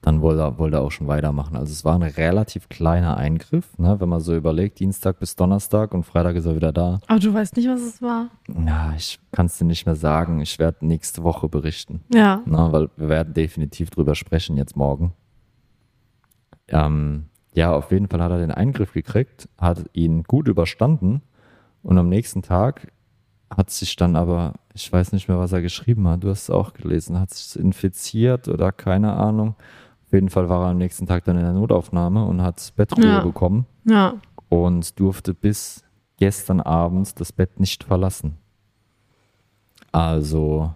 dann wollte er, wollte er auch schon weitermachen. Also es war ein relativ kleiner Eingriff, ne? wenn man so überlegt, Dienstag bis Donnerstag und Freitag ist er wieder da. Aber du weißt nicht, was es war. Ja, ich kann es dir nicht mehr sagen. Ich werde nächste Woche berichten. Ja. Na, weil wir werden definitiv drüber sprechen jetzt morgen. Ähm, ja, auf jeden Fall hat er den Eingriff gekriegt, hat ihn gut überstanden und am nächsten Tag hat sich dann aber, ich weiß nicht mehr, was er geschrieben hat, du hast es auch gelesen, hat sich infiziert oder keine Ahnung. Auf jeden Fall war er am nächsten Tag dann in der Notaufnahme und hat Bettruhe Ja. bekommen Ja. und durfte bis gestern Abend das Bett nicht verlassen. Also,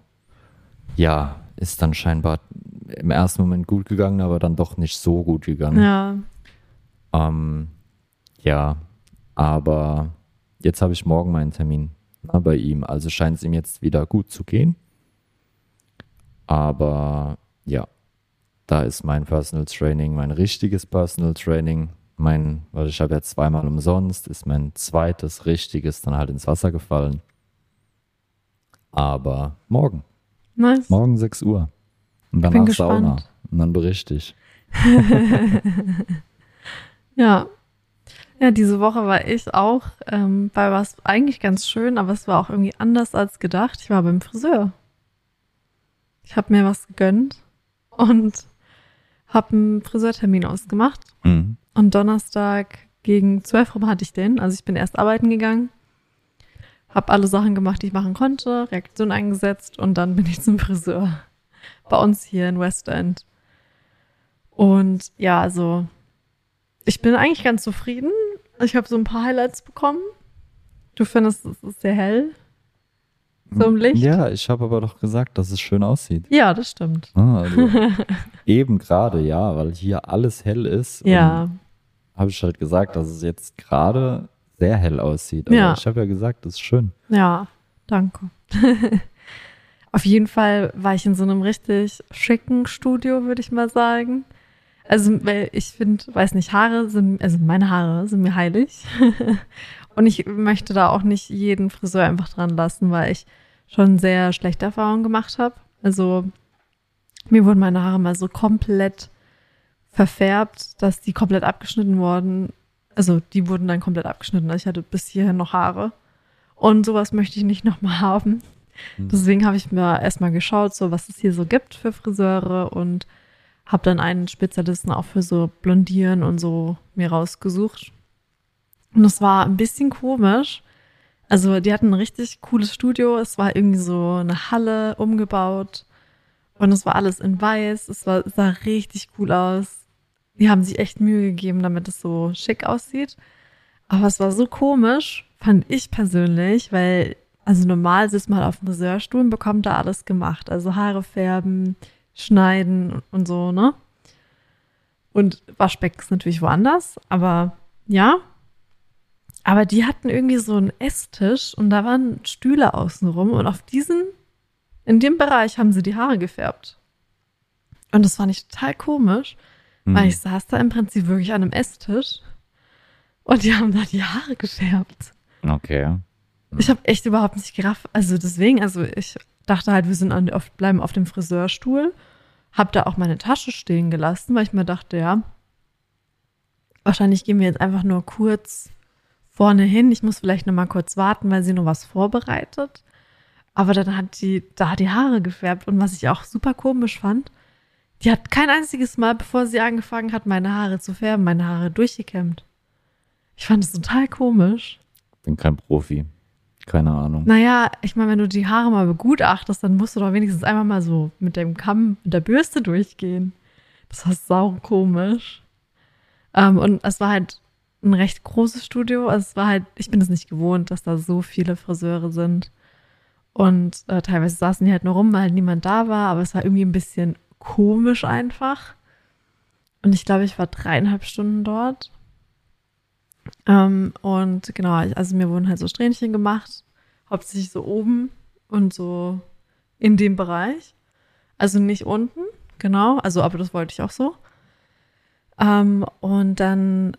ja, ist dann scheinbar im ersten Moment gut gegangen, aber dann doch nicht so gut gegangen. Ja. Ähm, ja, aber jetzt habe ich morgen meinen Termin bei ihm. Also scheint es ihm jetzt wieder gut zu gehen. Aber ja, da ist mein Personal Training, mein richtiges Personal Training. Mein, weil ich habe ja zweimal umsonst, ist mein zweites richtiges dann halt ins Wasser gefallen. Aber morgen, Nice. morgen 6 Uhr. Und danach. Sauna. Und dann berichte ich. Ja. Ja, diese Woche war ich auch ähm, bei was eigentlich ganz schön, aber es war auch irgendwie anders als gedacht. Ich war beim Friseur. Ich habe mir was gegönnt und habe einen Friseurtermin ausgemacht. Mhm. Und Donnerstag gegen 12 Uhr hatte ich den. Also ich bin erst arbeiten gegangen, habe alle Sachen gemacht, die ich machen konnte, Reaktion eingesetzt und dann bin ich zum Friseur. Bei uns hier in West End. Und ja, also ich bin eigentlich ganz zufrieden. Ich habe so ein paar Highlights bekommen. Du findest, es ist sehr hell. So im Licht? Ja, ich habe aber doch gesagt, dass es schön aussieht. Ja, das stimmt. Ah, also eben gerade, ja, weil hier alles hell ist. Ja, Habe ich halt gesagt, dass es jetzt gerade sehr hell aussieht. Aber Ja. ich habe ja gesagt, das ist schön. ja, danke. Auf jeden Fall war ich in so einem richtig schicken Studio, würde ich mal sagen. Also, weil ich finde, weiß nicht, Haare sind, also meine Haare sind mir heilig. Und ich möchte da auch nicht jeden Friseur einfach dran lassen, weil ich schon sehr schlechte Erfahrungen gemacht habe. Also, mir wurden meine Haare mal so komplett verfärbt, dass die komplett abgeschnitten wurden. Also, die wurden dann komplett abgeschnitten. Also, ich hatte bis hierhin noch Haare. Und sowas möchte ich nicht nochmal haben. Mhm. Deswegen habe ich mir erstmal geschaut, so was es hier so gibt für Friseure und habe dann einen Spezialisten auch für so Blondieren und so mir rausgesucht. Und es war ein bisschen komisch. Also die hatten ein richtig cooles Studio. Es war irgendwie so eine Halle umgebaut und es war alles in weiß. Es war, sah richtig cool aus. Die haben sich echt Mühe gegeben, damit es so schick aussieht. Aber es war so komisch, fand ich persönlich, weil, also normal sitzt man auf dem Friseurstuhl und bekommt da alles gemacht. Also Haare färben, schneiden und so, ne? Und Waschbecken ist natürlich woanders, aber ja. Aber die hatten irgendwie so einen Esstisch und da waren Stühle außenrum und auf diesen, in dem Bereich haben sie die Haare gefärbt. Und das fand ich total komisch, Mhm. weil ich saß da im Prinzip wirklich an einem Esstisch und die haben da die Haare gefärbt. Okay. Ich habe echt überhaupt nicht gerafft. Also deswegen, also ich dachte halt, wir sind an, auf, bleiben auf dem Friseurstuhl. Hab da auch meine Tasche stehen gelassen, weil ich mir dachte, ja, wahrscheinlich gehen wir jetzt einfach nur kurz vorne hin. Ich muss vielleicht noch mal kurz warten, weil sie nur was vorbereitet. Aber dann hat die da die Haare gefärbt und was ich auch super komisch fand, die hat kein einziges Mal, bevor sie angefangen hat, meine Haare zu färben, meine Haare durchgekämmt. Ich fand es total komisch. Bin kein Profi. Keine Ahnung. Naja, ich meine, wenn du die Haare mal begutachtest, dann musst du doch wenigstens einmal mal so mit dem Kamm, mit der Bürste durchgehen. Das war sau komisch. Ähm, und es war halt ein recht großes Studio. Also es war halt, ich bin es nicht gewohnt, dass da so viele Friseure sind. Und äh, teilweise saßen die halt nur rum, weil halt niemand da war, aber es war irgendwie ein bisschen komisch einfach. Und ich glaube, ich war dreieinhalb Stunden dort. Ähm, und genau, also mir wurden halt so Strähnchen gemacht, hauptsächlich so oben und so in dem Bereich. Also nicht unten, genau, also aber das wollte ich auch so. Ähm, und dann,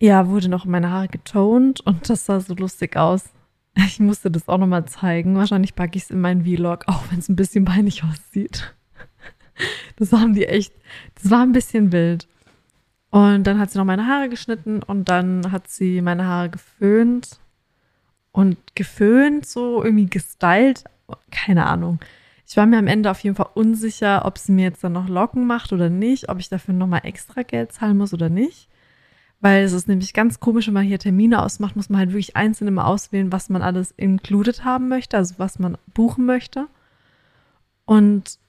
ja, wurde noch meine Haare getont und das sah so lustig aus. Ich musste das auch nochmal zeigen. Wahrscheinlich packe ich es in meinen Vlog, auch wenn es ein bisschen peinlich aussieht. Das haben die echt, das war ein bisschen wild. Und dann hat sie noch meine Haare geschnitten und dann hat sie meine Haare geföhnt und geföhnt, so irgendwie gestylt. Keine Ahnung. Ich war mir am Ende auf jeden Fall unsicher, ob sie mir jetzt dann noch Locken macht oder nicht, ob ich dafür nochmal extra Geld zahlen muss oder nicht. Weil es ist nämlich ganz komisch, wenn man hier Termine ausmacht, muss man halt wirklich einzeln immer auswählen, was man alles included haben möchte, also was man buchen möchte. Und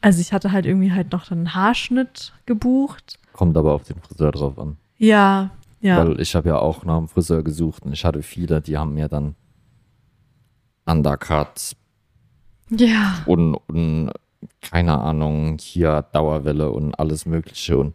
also ich hatte halt irgendwie halt noch einen Haarschnitt gebucht. Kommt aber auf den Friseur drauf an. Ja, ja. Weil ich habe ja auch nach einem Friseur gesucht und ich hatte viele, die haben mir dann Undercut ja. und, und keine Ahnung, hier Dauerwelle und alles Mögliche und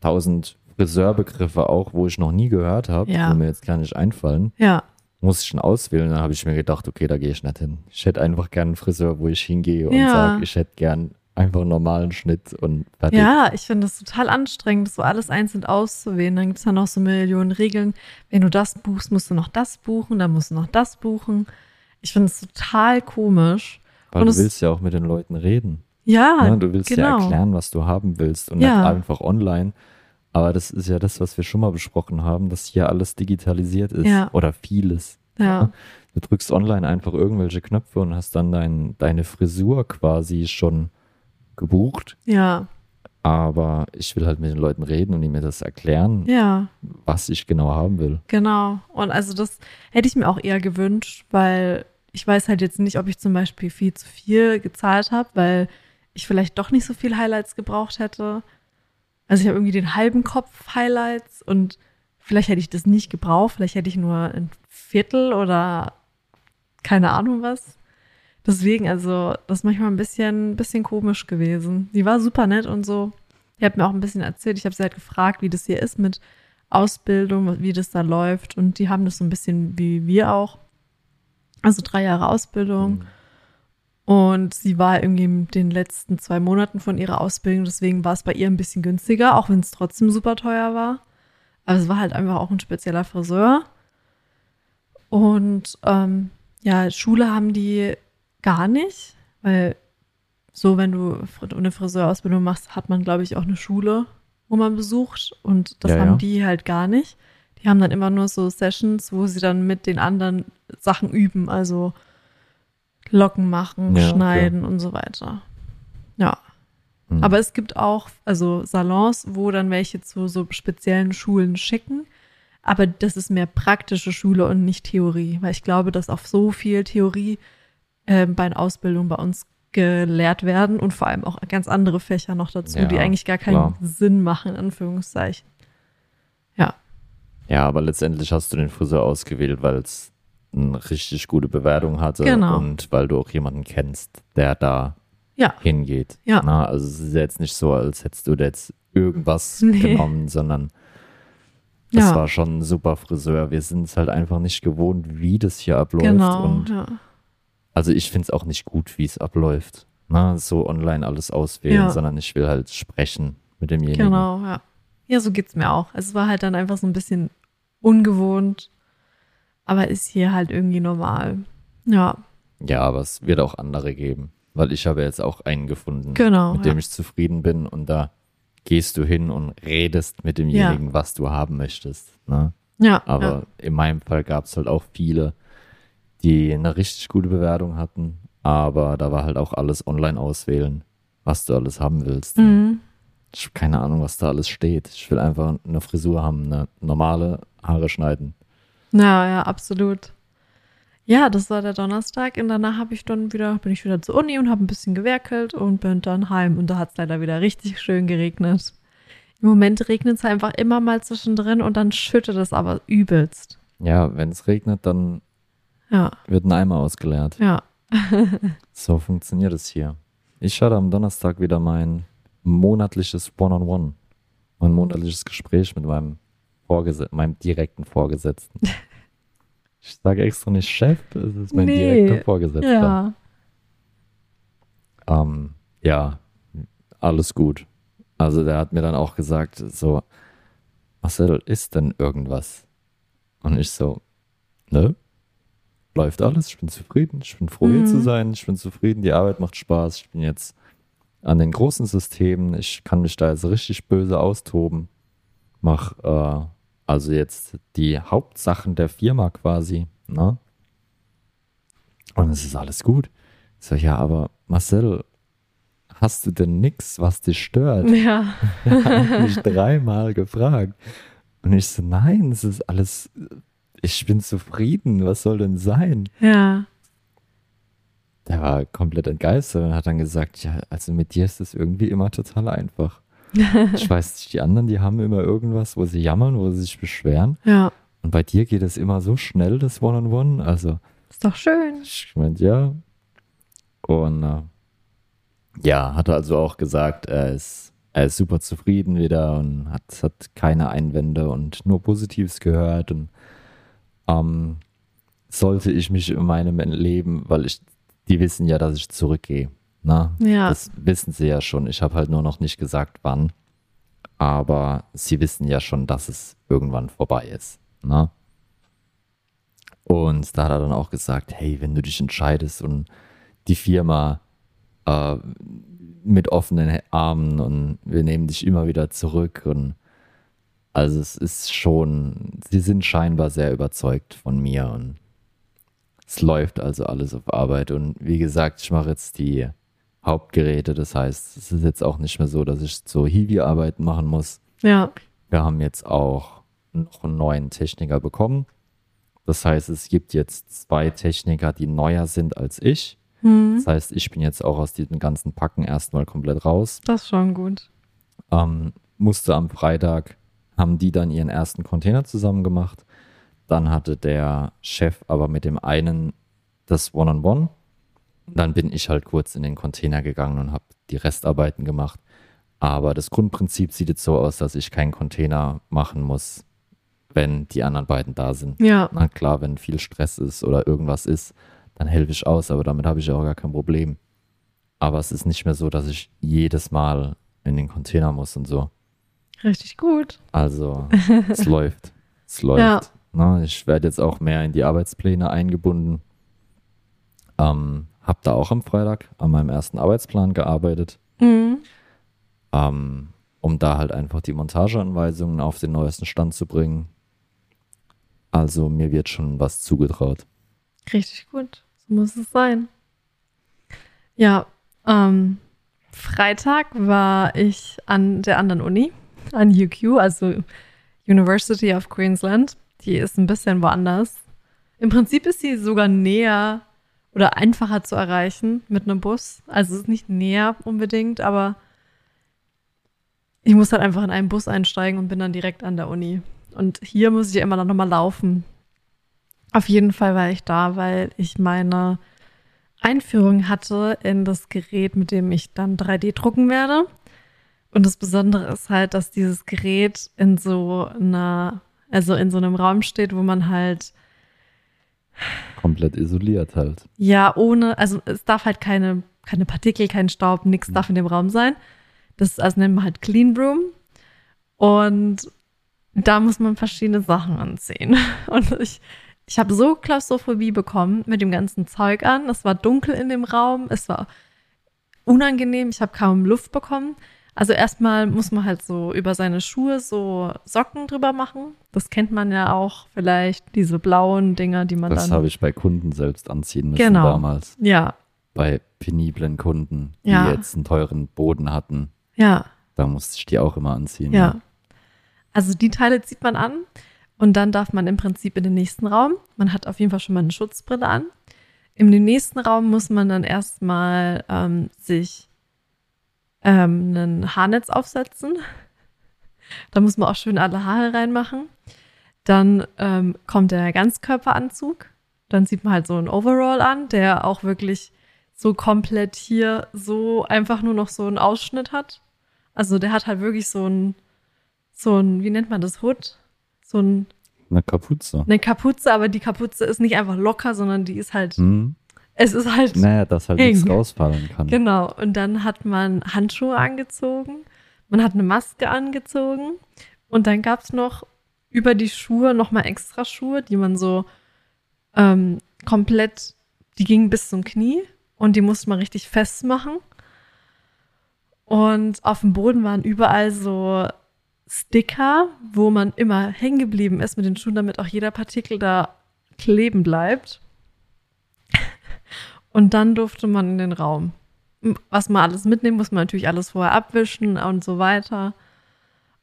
tausend Friseurbegriffe auch, wo ich noch nie gehört habe, Ja. die mir jetzt gar nicht einfallen. Ja. Muss ich schon auswählen. Dann habe ich mir gedacht, okay, da gehe ich nicht hin. Ich hätte einfach gern einen Friseur, wo ich hingehe und Ja. sage, ich hätte gern einfach einen normalen Schnitt und fertig. Ja, ich finde das total anstrengend, so alles einzeln auszuwählen. Dann gibt es ja noch so Millionen Regeln. Wenn du das buchst, musst du noch das buchen, dann musst du noch das buchen. Ich finde es total komisch. Weil und du es- willst ja auch mit den Leuten reden. Ja, ne? Du willst ja genau. erklären, was du haben willst und Ja. nicht einfach online. Aber das ist ja das, was wir schon mal besprochen haben, dass hier alles digitalisiert ist. Ja. Oder vieles. Ja, Du drückst online einfach irgendwelche Knöpfe und hast dann dein, deine Frisur quasi schon gebucht. ja, Aber ich will halt mit den Leuten reden und ihnen mir das erklären, ja, was ich genau haben will. genau. Und also das hätte ich mir auch eher gewünscht, weil ich weiß halt jetzt nicht, ob ich zum Beispiel viel zu viel gezahlt habe, weil ich vielleicht doch nicht so viel Highlights gebraucht hätte. Also ich habe irgendwie den halben Kopf Highlights und vielleicht hätte ich das nicht gebraucht, vielleicht hätte ich nur ein Viertel oder keine Ahnung was. Deswegen, also, das ist manchmal ein bisschen, bisschen komisch gewesen. Die war super nett und so. Die hat mir auch ein bisschen erzählt. Ich habe sie halt gefragt, wie das hier ist mit Ausbildung, wie das da läuft. Und die haben das so ein bisschen wie wir auch. Also drei Jahre Ausbildung. Mhm. Und sie war irgendwie in den letzten zwei Monaten von ihrer Ausbildung, deswegen war es bei ihr ein bisschen günstiger, auch wenn es trotzdem super teuer war. Aber es war halt einfach auch ein spezieller Friseur. Und ähm, ja, Schule haben die gar nicht, weil so, wenn du eine Friseurausbildung machst, hat man, glaube ich, auch eine Schule, wo man besucht. Und das Ja, haben ja. die halt gar nicht. Die haben dann immer nur so Sessions, wo sie dann mit den anderen Sachen üben, also Locken machen, Ja, schneiden und so weiter. Ja. Mhm. Aber es gibt auch, also Salons, wo dann welche zu so speziellen Schulen schicken. Aber das ist mehr praktische Schule und nicht Theorie, weil ich glaube, dass auch so viel Theorie ähm, bei einer Ausbildung bei uns gelehrt werden und vor allem auch ganz andere Fächer noch dazu, Ja, die eigentlich gar keinen klar. Sinn machen, in Anführungszeichen. Ja, Ja, aber letztendlich hast du den Friseur ausgewählt, weil es eine richtig gute Bewertung hatte Genau. und weil du auch jemanden kennst, der da ja, hingeht. Ja. Na, also es ist jetzt nicht so, als hättest du da jetzt irgendwas Nee. genommen, sondern das Ja. war schon ein super Friseur. Wir sind es halt einfach nicht gewohnt, wie das hier abläuft. genau. Und Ja. Also ich finde es auch nicht gut, wie es abläuft. Na, so online alles auswählen, Ja. sondern ich will halt sprechen mit demjenigen. Genau, ja. Ja, so geht's mir auch. Es war halt dann einfach so ein bisschen ungewohnt, aber ist hier halt irgendwie normal. Ja, Ja, aber es wird auch andere geben, weil ich habe jetzt auch einen gefunden, Genau, mit dem ja. ich zufrieden bin und da gehst du hin und redest mit demjenigen, was du haben möchtest. Ne? ja. Aber ja. in meinem Fall gab es halt auch viele, die eine richtig gute Bewertung hatten, aber da war halt auch alles online auswählen, was du alles haben willst. Mhm. Ich habe keine Ahnung, was da alles steht. Ich will einfach eine Frisur haben, eine normale Haare schneiden. Ja, ja, absolut. Ja, das war der Donnerstag und danach habe ich dann wieder, bin ich wieder zur Uni und habe ein bisschen gewerkelt und bin dann heim und da hat es leider wieder richtig schön geregnet. Im Moment regnet es einfach immer mal zwischendrin und dann schüttet es aber übelst. Ja, wenn es regnet, dann Ja, wird ein Eimer ausgeleert. ja. So funktioniert es hier. Ich hatte am Donnerstag wieder mein monatliches One-on-One. Mein monatliches Gespräch mit meinem Vorges meinem direkten Vorgesetzten. Ich sage extra nicht Chef, es ist mein Nee, direkter Vorgesetzter. Ja. Ähm, ja, alles gut. Also der hat mir dann auch gesagt, so, Marcel, ist denn irgendwas? Und ich so, ne? Läuft alles, ich bin zufrieden, ich bin froh hier Mhm. zu sein, ich bin zufrieden, die Arbeit macht Spaß, ich bin jetzt an den großen Systemen. Ich kann mich da jetzt richtig böse austoben. Mach äh, also jetzt die Hauptsachen der Firma quasi. Ne? Und es ist alles gut. Ich so, ja, aber Marcel, hast du denn nix, was dich stört? Ja. Er hat mich dreimal gefragt. Und ich so, nein, es ist alles, ich bin zufrieden, was soll denn sein? Ja. Der war komplett entgeistert und hat dann gesagt, ja, also mit dir ist es irgendwie immer total einfach. Ich weiß nicht, die anderen, die haben immer irgendwas, wo sie jammern, wo sie sich beschweren. Ja. Und bei dir geht es immer so schnell, das One-on-One. Also, Ist doch schön. ich meinte, ja. Und äh, ja, hat er also auch gesagt, er ist, er ist super zufrieden wieder und hat, hat keine Einwände und nur Positives gehört. Und ähm, sollte ich mich in meinem Leben, weil ich, die wissen ja, dass ich zurückgehe. Na, Ja. das wissen sie ja schon. Ich habe halt nur noch nicht gesagt, wann. Aber sie wissen ja schon, dass es irgendwann vorbei ist. Na? Und da hat er dann auch gesagt, hey, wenn du dich entscheidest und die Firma äh, mit offenen Armen und wir nehmen dich immer wieder zurück und also es ist schon, sie sind scheinbar sehr überzeugt von mir und es läuft also alles auf Arbeit und wie gesagt, ich mache jetzt die Hauptgeräte, das heißt, es ist jetzt auch nicht mehr so, dass ich so Hiwi-Arbeiten machen muss. Ja. Wir haben jetzt auch noch einen neuen Techniker bekommen. Das heißt, es gibt jetzt zwei Techniker, die neuer sind als ich. Hm. Das heißt, ich bin jetzt auch aus diesem ganzen Packen erstmal komplett raus. Das ist schon gut. Ähm, musste am Freitag, haben die dann ihren ersten Container zusammen gemacht. Dann hatte der Chef aber mit dem einen das One-on-One. Dann bin ich halt kurz in den Container gegangen und habe die Restarbeiten gemacht. Aber das Grundprinzip sieht jetzt so aus, dass ich keinen Container machen muss, wenn die anderen beiden da sind. Ja. Na klar, wenn viel Stress ist oder irgendwas ist, dann helfe ich aus, aber damit habe ich auch gar kein Problem. Aber es ist nicht mehr so, dass ich jedes Mal in den Container muss und so. Richtig gut. Also, es läuft. Es läuft. Ja. Na, ich werde jetzt auch mehr in die Arbeitspläne eingebunden. Ähm, hab da auch am Freitag an meinem ersten Arbeitsplan gearbeitet, Mhm. ähm, um da halt einfach die Montageanweisungen auf den neuesten Stand zu bringen. Also mir wird schon was zugetraut. Richtig gut. So muss es sein. Ja, ähm, Freitag war ich an der anderen Uni, an UQ, also University of Queensland. Die ist ein bisschen woanders. Im Prinzip ist sie sogar näher oder einfacher zu erreichen mit einem Bus. Also es ist nicht näher unbedingt, aber ich muss halt einfach in einen Bus einsteigen und bin dann direkt an der Uni. Und hier muss ich ja immer noch mal laufen. Auf jeden Fall war ich da, weil ich meine Einführung hatte in das Gerät, mit dem ich dann 3D drucken werde. Und das Besondere ist halt, dass dieses Gerät in so einer, also in so einem Raum steht, wo man halt, Komplett isoliert halt. ja, ohne, also es darf halt keine, keine Partikel, kein Staub, nichts darf in dem Raum sein. Das also nennt man halt Clean Room. Und da muss man verschiedene Sachen anziehen. Und ich, ich habe so Klaustrophobie bekommen mit dem ganzen Zeug an. Es war dunkel in dem Raum, es war unangenehm, ich habe kaum Luft bekommen. Also erstmal muss man halt so über seine Schuhe so Socken drüber machen. Das kennt man ja auch vielleicht, diese blauen Dinger, die man Das dann. habe ich bei Kunden selbst anziehen müssen Genau. damals. Ja, Bei peniblen Kunden, die Ja. jetzt einen teuren Boden hatten. ja. Da musste ich die auch immer anziehen. Ja. Also die Teile zieht man an und dann darf man im Prinzip in den nächsten Raum. Man hat auf jeden Fall schon mal eine Schutzbrille an. In dem nächsten Raum muss man dann erstmal ähm, sich ähm, ein Haarnetz aufsetzen. Da muss man auch schön alle Haare reinmachen. Dann ähm, kommt der Ganzkörperanzug. Dann sieht man halt so einen Overall an, der auch wirklich so komplett hier so einfach nur noch so einen Ausschnitt hat. Also der hat halt wirklich so ein, so ein, wie nennt man das, Hood? So ein, Eine Kapuze. eine Kapuze, aber die Kapuze ist nicht einfach locker, sondern die ist halt, Hm? Es ist halt, Naja, dass halt Eng. nichts rausfallen kann. genau. Und dann hat man Handschuhe angezogen, man hat eine Maske angezogen und dann gab's noch über die Schuhe nochmal extra Schuhe, die man so ähm, komplett, die gingen bis zum Knie und die musste man richtig festmachen. Und auf dem Boden waren überall so Sticker, wo man immer hängen geblieben ist mit den Schuhen, damit auch jeder Partikel da kleben bleibt. Und dann durfte man in den Raum. Was man alles mitnehmen, muss man natürlich alles vorher abwischen und so weiter.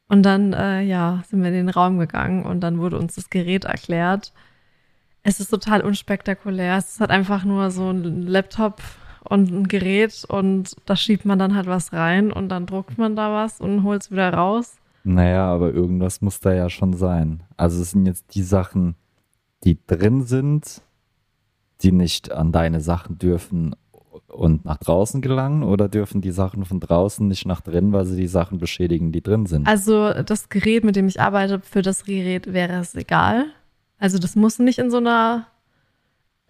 Und dann, äh, ja, sind wir in den Raum gegangen und dann wurde uns das Gerät erklärt. Es ist total unspektakulär. Es halt einfach nur so ein Laptop und ein Gerät und da schiebt man dann halt was rein und dann druckt man da was und holt es wieder raus. Naja, aber irgendwas muss da ja schon sein. Also es sind jetzt die Sachen, die drin sind, die nicht an deine Sachen dürfen und nach draußen gelangen oder dürfen die Sachen von draußen nicht nach drin, weil sie die Sachen beschädigen, die drin sind? Also das Gerät, mit dem ich arbeite, für das Gerät wäre es egal. Also das muss nicht in so einer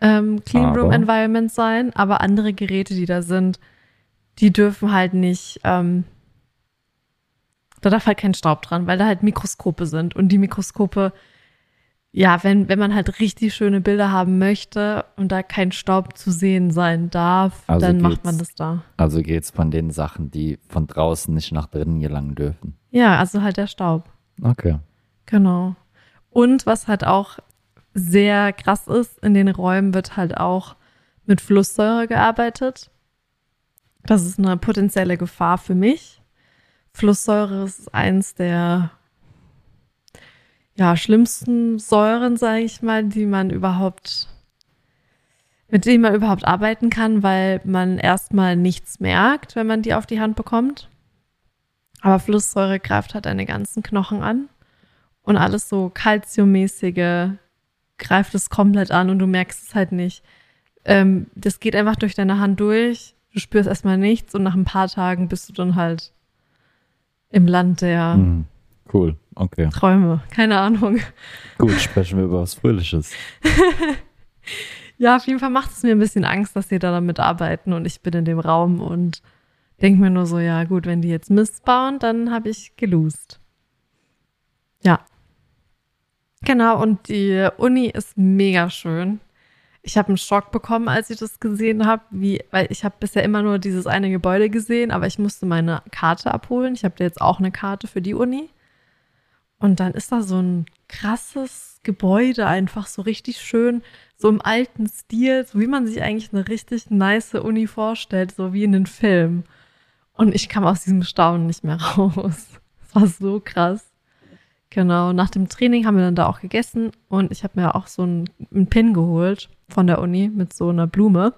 ähm, Clean Room Environment sein, aber andere Geräte, die da sind, die dürfen halt nicht, ähm, da darf halt kein Staub dran, weil da halt Mikroskope sind und die Mikroskope ja, wenn, wenn man halt richtig schöne Bilder haben möchte und da kein Staub zu sehen sein darf, also dann macht man das da. Also geht es von den Sachen, die von draußen nicht nach drinnen gelangen dürfen. Ja, also halt der Staub. Okay. Genau. Und was halt auch sehr krass ist, in den Räumen wird halt auch mit Flusssäure gearbeitet. Das ist eine potenzielle Gefahr für mich. Flusssäure ist eins der ja, schlimmsten Säuren, sage ich mal, die man überhaupt, mit denen man überhaupt arbeiten kann, weil man erstmal nichts merkt, wenn man die auf die Hand bekommt. Aber Flusssäure greift halt deine ganzen Knochen an und alles so kalziummäßige greift es komplett an und du merkst es halt nicht. Ähm, das geht einfach durch deine Hand durch. Du spürst erstmal nichts und nach ein paar Tagen bist du dann halt im Land der mhm. Cool, okay. Träume, keine Ahnung. Gut, sprechen wir über was Fröhliches. ja, auf jeden Fall macht es mir ein bisschen Angst, dass sie da damit arbeiten und ich bin in dem Raum und denke mir nur so, ja gut, wenn die jetzt Mist bauen, dann habe ich geloost. Ja. Genau, und die Uni ist mega schön. Ich habe einen Schock bekommen, als ich das gesehen habe, wie, weil ich habe bisher immer nur dieses eine Gebäude gesehen, aber ich musste meine Karte abholen. Ich habe jetzt auch eine Karte für die Uni. Und dann ist da so ein krasses Gebäude, einfach so richtig schön, so im alten Stil, so wie man sich eigentlich eine richtig nice Uni vorstellt, so wie in einem Film. Und ich kam aus diesem Staunen nicht mehr raus. Das war so krass. Genau, nach dem Training haben wir dann da auch gegessen und ich habe mir auch so einen, einen Pin geholt von der Uni mit so einer Blume,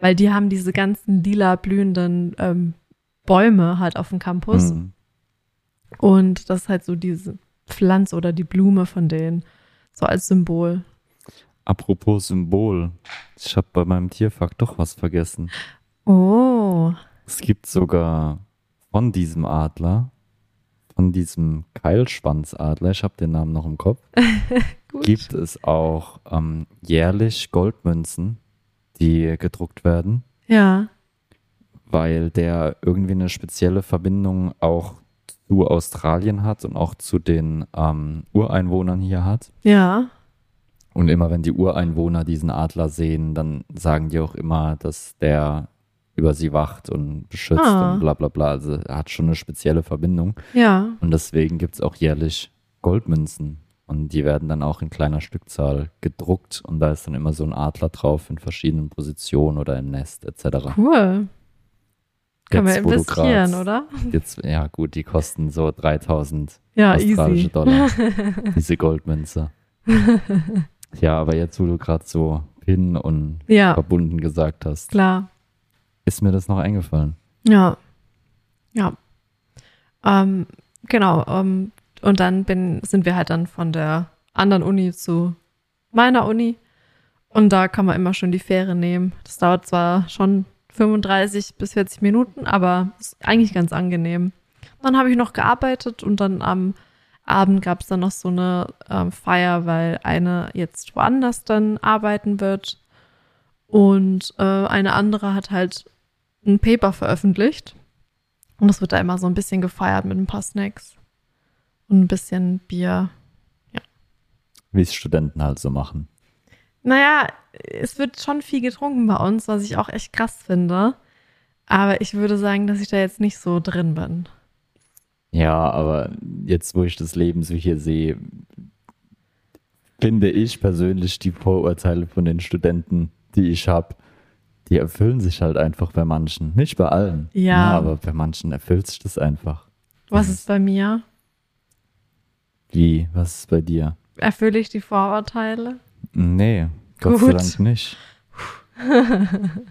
weil die haben diese ganzen lila blühenden ähm, Bäume halt auf dem Campus. Mhm. Und das ist halt so diese Pflanze oder die Blume von denen, so als Symbol. Apropos Symbol, ich habe bei meinem Tierfakt doch was vergessen. Oh. Es gibt sogar von diesem Adler, von diesem Keilschwanzadler, ich habe den Namen noch im Kopf, gibt es auch ähm, jährlich Goldmünzen, die gedruckt werden. Ja. Weil der irgendwie eine spezielle Verbindung auch zu Australien hat und auch zu den ähm, Ureinwohnern hier hat. Ja. Und immer wenn die Ureinwohner diesen Adler sehen, dann sagen die auch immer, dass der über sie wacht und beschützt ah. und bla bla bla. Also er hat schon eine spezielle Verbindung. Ja. Und deswegen gibt es auch jährlich Goldmünzen. Und die werden dann auch in kleiner Stückzahl gedruckt. Und da ist dann immer so ein Adler drauf in verschiedenen Positionen oder im Nest etc. Cool. Können wir investieren, oder? Jetzt, ja, gut, die kosten so 3000 ja, australische easy. Dollar. diese Goldmünze. ja, aber jetzt, wo du gerade so hin und ja. verbunden gesagt hast, klar. Ist mir das noch eingefallen? Ja. Ja. Ähm, genau. Ähm, und dann bin, sind wir halt dann von der anderen Uni zu meiner Uni. Und da kann man immer schon die Fähre nehmen. Das dauert zwar schon 35 bis 40 Minuten, aber ist eigentlich ganz angenehm. Dann habe ich noch gearbeitet und dann am Abend gab es dann noch so eine ähm, Feier, weil eine jetzt woanders dann arbeiten wird. Und äh, eine andere hat halt ein Paper veröffentlicht. Und das wird da immer so ein bisschen gefeiert mit ein paar Snacks und ein bisschen Bier. Ja. Wie es Studenten halt so machen. Naja, es wird schon viel getrunken bei uns, was ich auch echt krass finde. Aber ich würde sagen, dass ich da jetzt nicht so drin bin. Ja, aber jetzt, wo ich das Leben so hier sehe, finde ich persönlich die Vorurteile von den Studenten, die ich habe, die erfüllen sich halt einfach bei manchen. Nicht bei allen. Ja. aber bei manchen erfüllt sich das einfach. Was ist bei mir? Wie? Was ist bei dir? Erfülle ich die Vorurteile? Nee, Gott sei Gut. Dank nicht.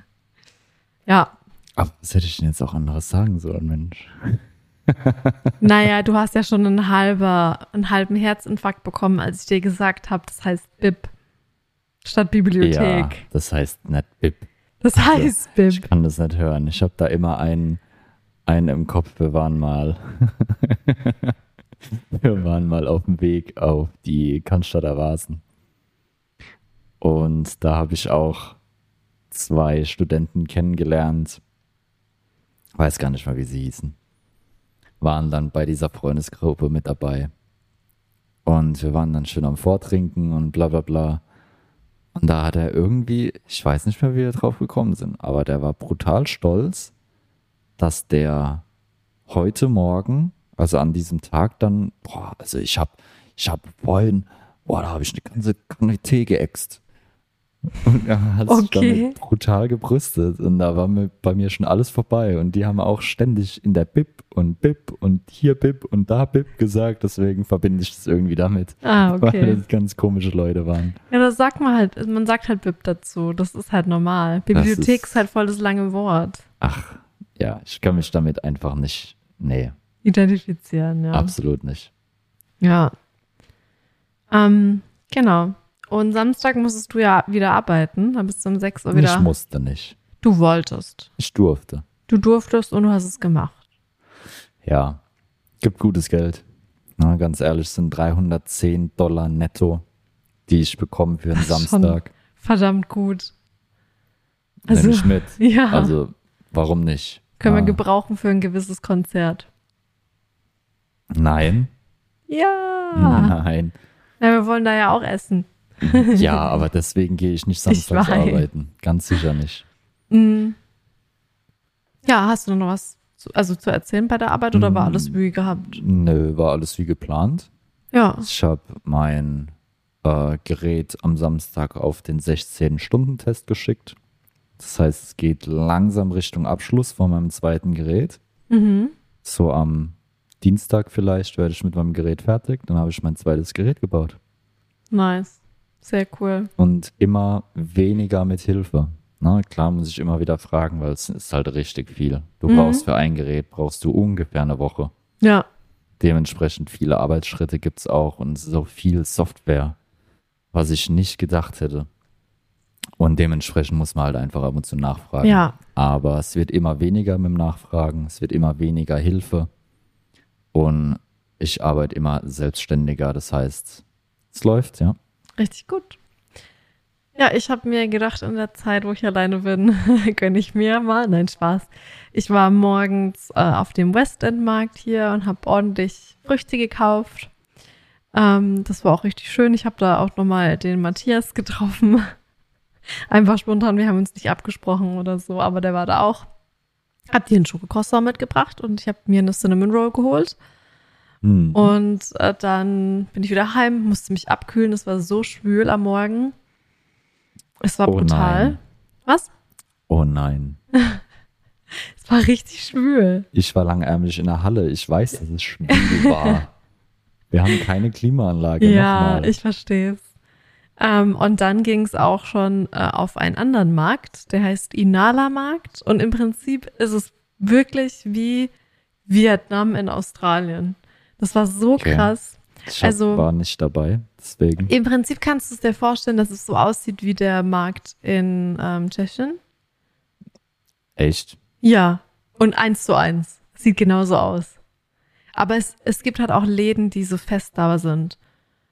Ja. Aber was hätte ich denn jetzt auch anderes sagen sollen, Mensch? Naja, du hast ja schon einen, halber, einen halben Herzinfarkt bekommen, als ich dir gesagt habe, das heißt BIP statt Ja, Bibliothek. das heißt nicht BIP. Das heißt Ich BIP. kann das nicht hören. Ich habe da immer einen, einen im Kopf. Wir waren mal, wir waren mal auf dem Weg auf die Cannstatter Vasen. Und da habe ich auch zwei Studenten kennengelernt. Weiß gar nicht mal, wie sie hießen. Waren dann bei dieser Freundesgruppe mit dabei. Und wir waren dann schön am Vortrinken und bla bla bla. Und da hat er irgendwie, ich weiß nicht mehr, wie wir drauf gekommen sind, aber der war brutal stolz, dass der heute Morgen, also an diesem Tag dann, boah, also ich hab, ich hab vorhin, boah, da habe ich eine ganze Kanne Tee geäxt. Und er hat sich Okay. damit brutal gebrüstet und da war mir, bei mir schon alles vorbei und die haben auch ständig in der Bib und Bib und hier Bib und da Bib gesagt, deswegen verbinde ich das irgendwie damit, Ah, weil okay. das ganz komische Leute waren. Ja, das sagt man halt, man sagt halt BIP dazu. Das ist halt normal. Bibliothek ist- ist halt voll das lange Wort. Ach, ja, ich kann mich damit einfach nicht. Nee, Identifizieren, ja. absolut nicht. Ja. Ähm, genau. Und Samstag musstest du ja wieder arbeiten. Da bist du um 6 Uhr wieder. Ich musste nicht. Du wolltest. Ich durfte. Du durftest und du hast es gemacht. Ja, gibt gutes Geld. Na, ganz ehrlich, sind 310 Dollar netto, die ich bekomme für einen Samstag. Verdammt gut. Nimm Also, ich mit. ja. Also, warum nicht? Können wir Ah, gebrauchen für ein gewisses Konzert. Nein, Ja. nein. Na, wir wollen da ja auch essen. Ja, aber deswegen gehe ich nicht samstags weiß. arbeiten. Ganz sicher nicht. Mm. Ja, hast du noch was zu, also zu erzählen bei der Arbeit oder war alles wie gehabt? Nö, war alles wie geplant. Ja. Ich habe mein äh, Gerät am Samstag auf den 16-Stunden-Test geschickt. Das heißt, es geht langsam Richtung Abschluss von meinem zweiten Gerät. Mhm. So am Dienstag vielleicht werde ich mit meinem Gerät fertig. Dann habe ich mein zweites Gerät gebaut. Nice. Sehr cool. Und immer weniger mit Hilfe. Na, klar muss ich immer wieder fragen, weil es ist halt richtig viel. Du Mhm. brauchst für ein Gerät, brauchst du ungefähr eine Woche. Ja. Dementsprechend viele Arbeitsschritte gibt es auch und so viel Software, was ich nicht gedacht hätte. Und dementsprechend muss man halt einfach ab und zu nachfragen. Ja. Aber es wird immer weniger mit dem Nachfragen, es wird immer weniger Hilfe und ich arbeite immer selbstständiger. Das heißt, es läuft, ja. Richtig gut. Ja, ich habe mir gedacht, in der Zeit, wo ich alleine bin, gönne ich mir mal. Nein, Spaß. Ich war morgens äh, auf dem Westend-Markt hier und habe ordentlich Früchte gekauft. Ähm, das war auch richtig schön. Ich habe da auch nochmal den Matthias getroffen. Einfach spontan. Wir haben uns nicht abgesprochen oder so, aber der war da auch. Hab dir einen Schokocroissant mitgebracht und ich habe mir eine Cinnamon Roll geholt. Hm. Und äh, dann bin ich wieder heim, musste mich abkühlen. Es war so schwül am Morgen. Es war Oh brutal. nein. Was? Oh nein. Es war richtig schwül. Ich war langärmlich in der Halle. Ich weiß, dass es schwül war. Wir haben keine Klimaanlage. ja, nochmal. ich verstehe es. Ähm, und dann ging es auch schon äh, auf einen anderen Markt, der heißt Inala-Markt. Und im Prinzip ist es wirklich wie Vietnam in Australien. Das war so Okay. krass. Ich also- war nicht dabei, deswegen. Im Prinzip kannst du es dir vorstellen, dass es so aussieht wie der Markt in ähm, Tschechien. Echt? Ja, und eins zu eins. Sieht genauso aus. Aber es, es gibt halt auch Läden, die so fest da sind.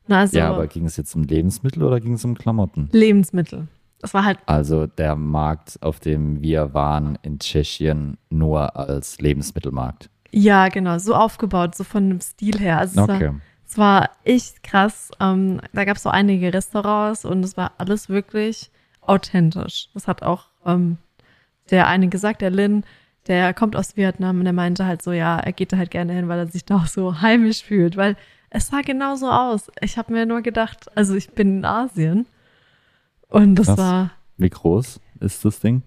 Na, also Ja, aber ging es jetzt um Lebensmittel oder ging es um Klamotten? Lebensmittel. Das war halt, Also der Markt, auf dem wir waren in Tschechien, nur als Lebensmittelmarkt. Ja, genau, so aufgebaut, so von dem Stil her. Also es, Okay. war, es war echt krass. Ähm, da gab es so einige Restaurants und es war alles wirklich authentisch. Das hat auch ähm, der eine gesagt, der Lin, der kommt aus Vietnam und der meinte halt so, ja, er geht da halt gerne hin, weil er sich da auch so heimisch fühlt, weil es sah genauso aus. Ich habe mir nur gedacht, also ich bin in Asien und das Krass. war, Wie groß ist das Ding?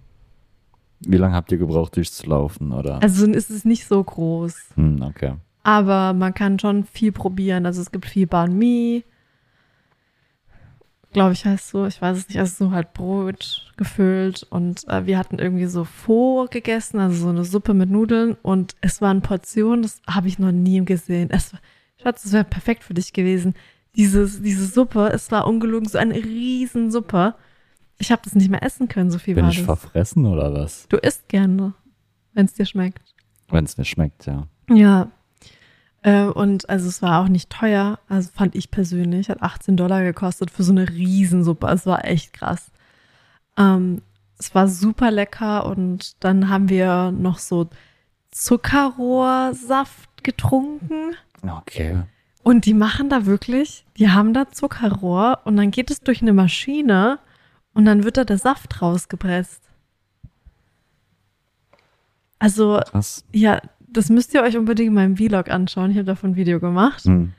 Wie lange habt ihr gebraucht, durchzulaufen? Oder? also ist es nicht so groß, Hm, okay. aber man kann schon viel probieren. Also es gibt viel Banh Mi, glaube ich heißt so, ich weiß es nicht, also so halt Brot gefüllt und äh, wir hatten irgendwie so Pho gegessen, also so eine Suppe mit Nudeln und es waren Portionen, das habe ich noch nie gesehen. Es war, Schatz, das wäre perfekt für dich gewesen. Dieses, diese Suppe, es war ungelogen so eine Riesensuppe. Ich habe das nicht mehr essen können, so viel Bin war ich das. verfressen oder was? Du isst gerne, wenn es dir schmeckt. Wenn es mir schmeckt, ja. Ja. Äh, und also es war auch nicht teuer, also fand ich persönlich, hat 18 Dollar gekostet für so eine Riesensuppe. Es war echt krass. Ähm, es war super lecker und dann haben wir noch so Zuckerrohrsaft getrunken. Okay. Und die machen da wirklich, die haben da Zuckerrohr und dann geht es durch eine Maschine und dann wird da der Saft rausgepresst. Also, Krass. ja, das müsst ihr euch unbedingt in meinem Vlog anschauen. Ich habe davon ein Video gemacht. Hm.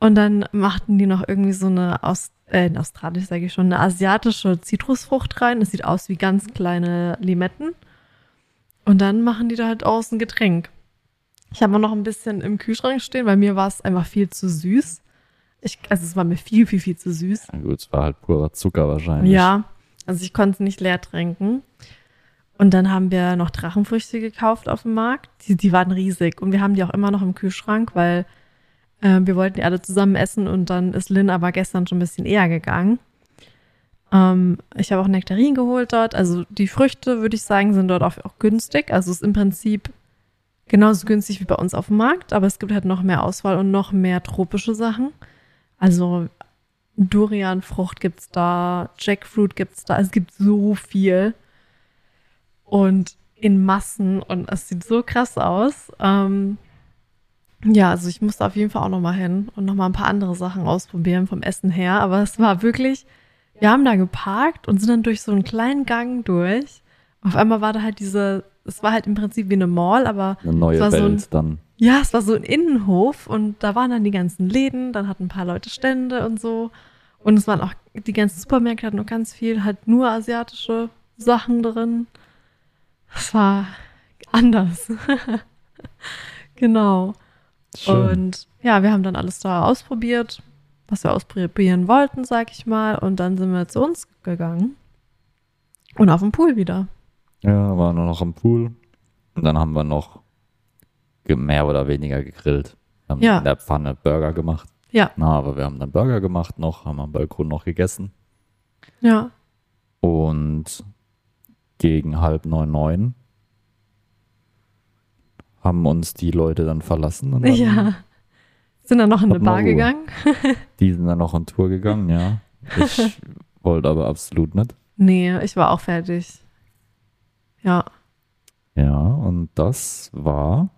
Und dann machten die noch irgendwie so eine aus, äh, in Australisch sage ich schon, eine asiatische Zitrusfrucht rein. Das sieht aus wie ganz kleine Limetten. Und dann machen die da halt aus ein Getränk. Ich habe noch ein bisschen im Kühlschrank stehen, weil mir war es einfach viel zu süß. Ich, also es war mir viel, viel, viel zu süß. Na gut, es war halt purer Zucker wahrscheinlich. Ja, also ich konnte es nicht leer trinken. Und dann haben wir noch Drachenfrüchte gekauft auf dem Markt. Die, die waren riesig und wir haben die auch immer noch im Kühlschrank, weil äh, wir wollten die alle zusammen essen und dann ist Lynn aber gestern schon ein bisschen eher gegangen. Ähm, ich habe auch Nektarinen geholt dort. Also die Früchte, würde ich sagen, sind dort auch, auch günstig. Also es ist im Prinzip genauso günstig wie bei uns auf dem Markt, aber es gibt halt noch mehr Auswahl und noch mehr tropische Sachen. Also Durianfrucht gibt's da, Jackfruit gibt's da. Es gibt so viel und in Massen und es sieht so krass aus. Ähm, ja, also ich musste auf jeden Fall auch noch mal hin und noch mal ein paar andere Sachen ausprobieren vom Essen her. Aber es war wirklich, wir haben da geparkt und sind dann durch so einen kleinen Gang durch. Auf einmal war da halt diese, es war halt im Prinzip wie eine Mall, aber Eine neue Es war so Welt ein- dann. Ja, es war so ein Innenhof und da waren dann die ganzen Läden, dann hatten ein paar Leute Stände und so. Und es waren auch, die ganzen Supermärkte hatten noch ganz viel, halt nur asiatische Sachen drin. Es war anders. genau. Schön. Und ja, wir haben dann alles da ausprobiert, was wir ausprobieren wollten, sag ich mal. Und dann sind wir zu uns gegangen. Und auf dem Pool wieder. Ja, waren nur noch am Pool. Und dann haben wir noch mehr oder weniger gegrillt. Wir haben Ja. in der Pfanne Burger gemacht. Ja. Na, aber wir haben dann Burger gemacht noch, haben am Balkon noch gegessen. Ja. Und gegen halb neun, neun haben uns die Leute dann verlassen. Und dann, Ja. Sind dann noch in eine Bar gegangen. Die sind dann noch on Tour gegangen, ja. Ich wollte aber absolut nicht. Nee, ich war auch fertig. Ja. Ja, und das war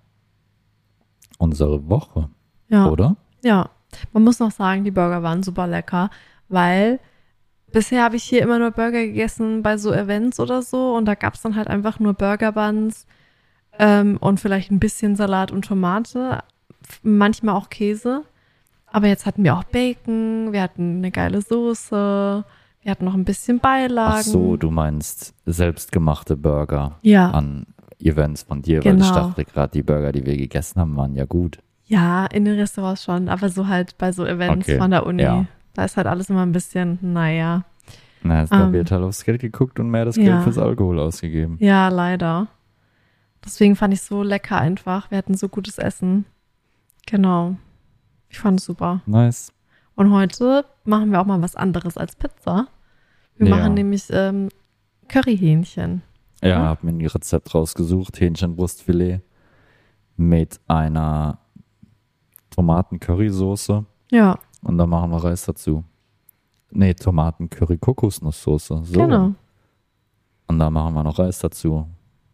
unsere Woche, Ja. oder? Ja. Man muss noch sagen, die Burger waren super lecker, weil bisher habe ich hier immer nur Burger gegessen bei so Events oder so und da gab es dann halt einfach nur Burger Buns ähm, und vielleicht ein bisschen Salat und Tomate, manchmal auch Käse. Aber jetzt hatten wir auch Bacon, wir hatten eine geile Soße, wir hatten noch ein bisschen Beilagen. Ach so, du meinst selbstgemachte Burger Ja. an Events von dir, weil ich Genau. dachte gerade, die Burger, die wir gegessen haben, waren ja gut. Ja, in den Restaurants schon, aber so halt bei so Events Okay, von der Uni. ja. Da ist halt alles immer ein bisschen, naja. Na, jetzt da Ähm, wird halt aufs Geld geguckt und mehr das ja. Geld fürs Alkohol ausgegeben. Ja, leider. Deswegen fand ich es so lecker einfach. Wir hatten so gutes Essen. Genau. Ich fand es super. Nice. Und heute machen wir auch mal was anderes als Pizza. Wir Ja. machen nämlich ähm, Curryhähnchen. Ja, Ja. hab mir ein Rezept rausgesucht, Hähnchenbrustfilet mit einer Tomaten-Currysoße Ja, und dann machen wir Reis dazu. Nee, Tomaten-Curry-Kokosnusssoße. So. genau. Und dann machen wir noch Reis dazu.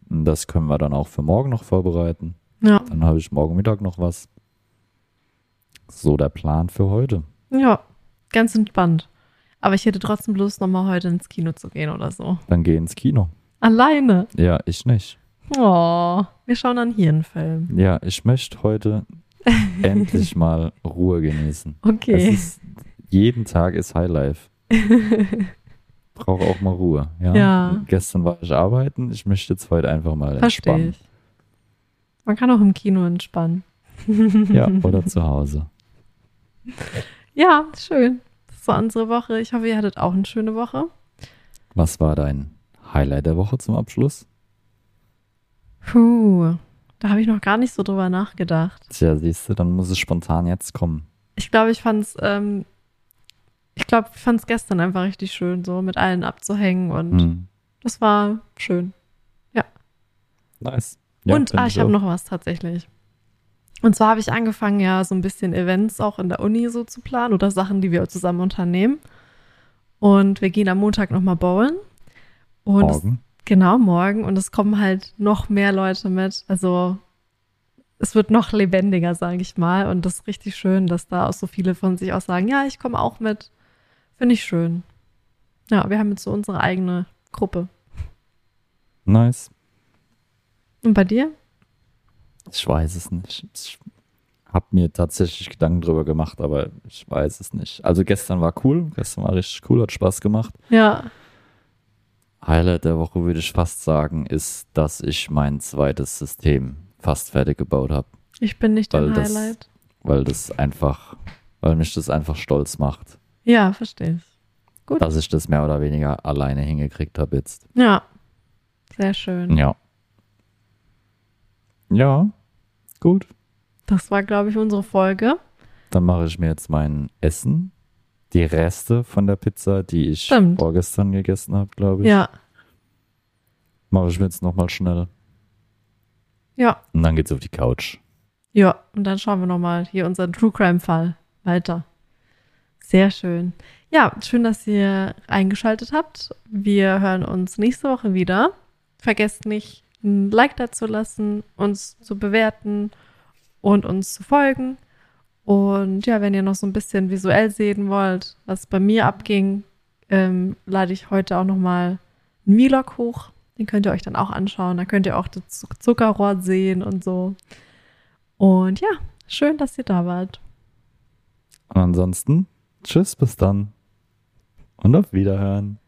Und das können wir dann auch für morgen noch vorbereiten. Ja, Dann habe ich morgen Mittag noch was. So der Plan für heute. ja, ganz entspannt. Aber ich hätte trotzdem Lust, nochmal heute ins Kino zu gehen oder so. Dann geh ins Kino. Alleine. Ja, ich nicht. Oh, wir schauen einen Film. Ja, ich möchte heute endlich mal Ruhe genießen. Es Okay. ist, jeden Tag ist Highlife. Brauche auch mal Ruhe. Ja? Ja. Gestern war ich arbeiten, ich möchte jetzt heute einfach mal Verstehe entspannen. ich. Man kann auch im Kino entspannen. Ja, oder zu Hause. Ja, schön. Das war unsere Woche. Ich hoffe, ihr hattet auch eine schöne Woche. Was war dein Highlight der Woche zum Abschluss? Puh, da habe ich noch gar nicht so drüber nachgedacht. Tja, siehst du, dann muss es spontan jetzt kommen. Ich glaube, ich fand's, ähm, ich glaube, ich fand's gestern einfach richtig schön, so mit allen abzuhängen und Hm. das war schön. Nice. Ja, und ah, ich habe auch. noch was tatsächlich. Und zwar habe ich angefangen, ja, so ein bisschen Events auch in der Uni so zu planen oder Sachen, die wir zusammen unternehmen. Und wir gehen am Montag nochmal bowlen. Und es, Morgen. genau, morgen. Und es kommen halt noch mehr Leute mit. Also es wird noch lebendiger, sage ich mal. Und das ist richtig schön, dass da auch so viele von sich auch sagen, ja, ich komme auch mit. Finde ich schön. Ja, wir haben jetzt so unsere eigene Gruppe. Nice. Und bei dir? Ich weiß es nicht. Ich habe mir tatsächlich Gedanken drüber gemacht, aber ich weiß es nicht. Also gestern war cool, gestern war richtig cool, hat Spaß gemacht. Ja. Highlight der Woche würde ich fast sagen, ist, dass ich mein zweites System fast fertig gebaut habe, Ich bin nicht Weil im das- Highlight. weil das einfach, weil mich das einfach stolz macht, Ja, verstehe ich. Gut. dass ich das mehr oder weniger alleine hingekriegt habe jetzt. Ja. Sehr schön. Ja. Ja, gut. Das war, glaube ich, unsere Folge. Dann mache ich mir jetzt mein Essen. Die Reste von der Pizza, die ich Stimmt. vorgestern gegessen habe, glaube ich. Ja. Mache ich mir jetzt nochmal schnell. Ja. Und dann geht's auf die Couch. Ja. Und dann schauen wir nochmal hier unseren True Crime-Fall weiter. Sehr schön. Ja, schön, dass ihr eingeschaltet habt. Wir hören uns nächste Woche wieder. Vergesst nicht, ein Like dazu lassen, uns zu bewerten und uns zu folgen. Und ja, wenn ihr noch so ein bisschen visuell sehen wollt, was bei mir abging, ähm, lade ich heute auch nochmal einen Vlog hoch. Den könnt ihr euch dann auch anschauen. Da könnt ihr auch das Zuck- Zuckerrohr sehen und so. Und ja, schön, dass ihr da wart. Und ansonsten, tschüss, bis dann. Und auf Wiederhören.